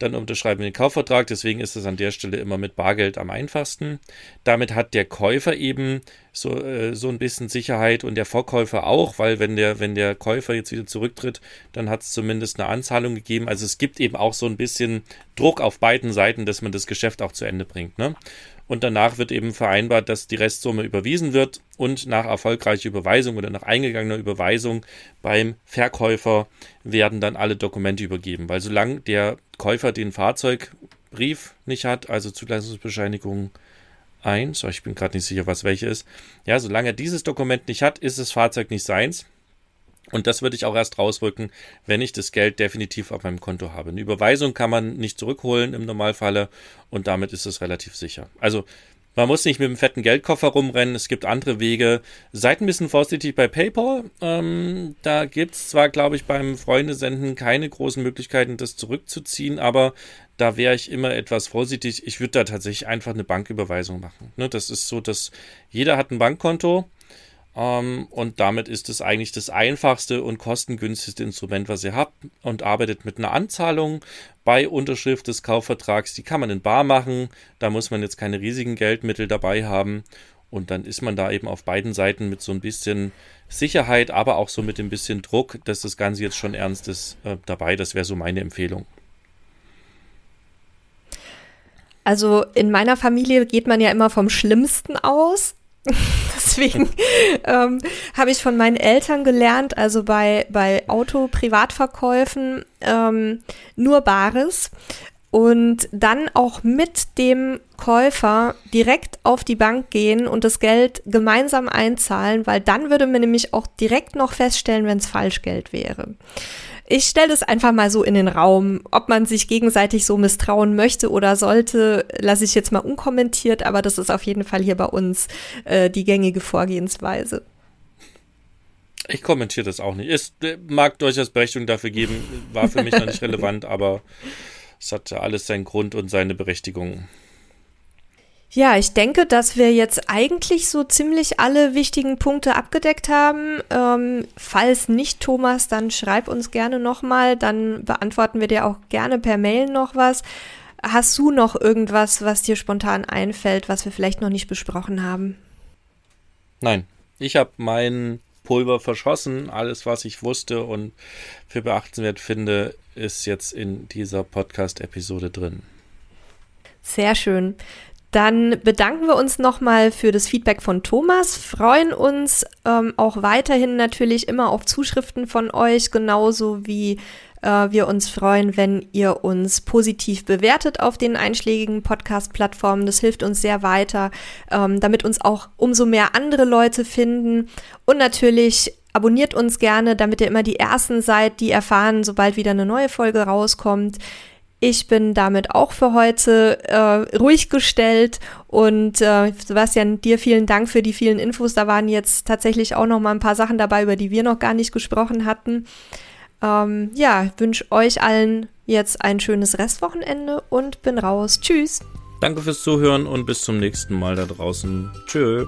Dann unterschreiben wir den Kaufvertrag. Deswegen ist es an der Stelle immer mit Bargeld am einfachsten. Damit hat der Käufer eben so, äh, so ein bisschen Sicherheit und der Verkäufer auch, weil wenn der, wenn der Käufer jetzt wieder zurücktritt, dann hat es zumindest eine Anzahlung gegeben. Also es gibt eben auch so ein bisschen Druck auf beiden Seiten, dass man das Geschäft auch zu Ende bringt. Ne? Und danach wird eben vereinbart, dass die Restsumme überwiesen wird und nach erfolgreicher Überweisung oder nach eingegangener Überweisung beim Verkäufer werden dann alle Dokumente übergeben. Weil solange der Käufer den Fahrzeugbrief nicht hat, also Zulassungsbescheinigung, 1, ich bin gerade nicht sicher, was welche ist. Ja, solange er dieses Dokument nicht hat, ist das Fahrzeug nicht seins. Und das würde ich auch erst rausrücken, wenn ich das Geld definitiv auf meinem Konto habe. Eine Überweisung kann man nicht zurückholen im Normalfalle und damit ist es relativ sicher. Also man muss nicht mit einem fetten Geldkoffer rumrennen, es gibt andere Wege. Seid ein bisschen vorsichtig bei PayPal. Ähm, da gibt es zwar, glaube ich, beim Freundesenden keine großen Möglichkeiten, das zurückzuziehen, aber da wäre ich immer etwas vorsichtig. Ich würde da tatsächlich einfach eine Banküberweisung machen. Ne, das ist so, dass jeder hat ein Bankkonto und damit ist es eigentlich das einfachste und kostengünstigste Instrument, was ihr habt und arbeitet mit einer Anzahlung bei Unterschrift des Kaufvertrags. Die kann man in Bar machen. Da muss man jetzt keine riesigen Geldmittel dabei haben. Und dann ist man da eben auf beiden Seiten mit so ein bisschen Sicherheit, aber auch so mit ein bisschen Druck, dass das Ganze jetzt schon ernst ist, äh, dabei. Das wäre so meine Empfehlung. Also in meiner Familie geht man ja immer vom Schlimmsten aus. *laughs* Deswegen ähm, habe ich von meinen Eltern gelernt, also bei, bei Auto-Privatverkäufen ähm, nur Bares und dann auch mit dem Käufer direkt auf die Bank gehen und das Geld gemeinsam einzahlen, weil dann würde man nämlich auch direkt noch feststellen, wenn es Falschgeld wäre. Ich stelle das einfach mal so in den Raum. Ob man sich gegenseitig so misstrauen möchte oder sollte, lasse ich jetzt mal unkommentiert, aber das ist auf jeden Fall hier bei uns äh, die gängige Vorgehensweise. Ich kommentiere das auch nicht. Es äh, mag durchaus Berechtigung dafür geben, war für mich noch nicht *laughs* relevant, aber es hat alles seinen Grund und seine Berechtigung. Ja, ich denke, dass wir jetzt eigentlich so ziemlich alle wichtigen Punkte abgedeckt haben. Ähm, falls nicht, Thomas, dann schreib uns gerne nochmal, dann beantworten wir dir auch gerne per Mail noch was. Hast du noch irgendwas, was dir spontan einfällt, was wir vielleicht noch nicht besprochen haben? Nein, ich habe mein Pulver verschossen. Alles, was ich wusste und für beachtenswert finde, ist jetzt in dieser Podcast-Episode drin. Sehr schön. Dann bedanken wir uns nochmal für das Feedback von Thomas, freuen uns ähm, auch weiterhin natürlich immer auf Zuschriften von euch, genauso wie äh, wir uns freuen, wenn ihr uns positiv bewertet auf den einschlägigen Podcast-Plattformen. Das hilft uns sehr weiter, ähm, damit uns auch umso mehr andere Leute finden. Und natürlich abonniert uns gerne, damit ihr immer die Ersten seid, die erfahren, sobald wieder eine neue Folge rauskommt. Ich bin damit auch für heute äh, ruhig gestellt und äh, Sebastian, dir vielen Dank für die vielen Infos. Da waren jetzt tatsächlich auch noch mal ein paar Sachen dabei, über die wir noch gar nicht gesprochen hatten. Ähm, ja, wünsche euch allen jetzt ein schönes Restwochenende und bin raus. Tschüss. Danke fürs Zuhören und bis zum nächsten Mal da draußen. Tschö.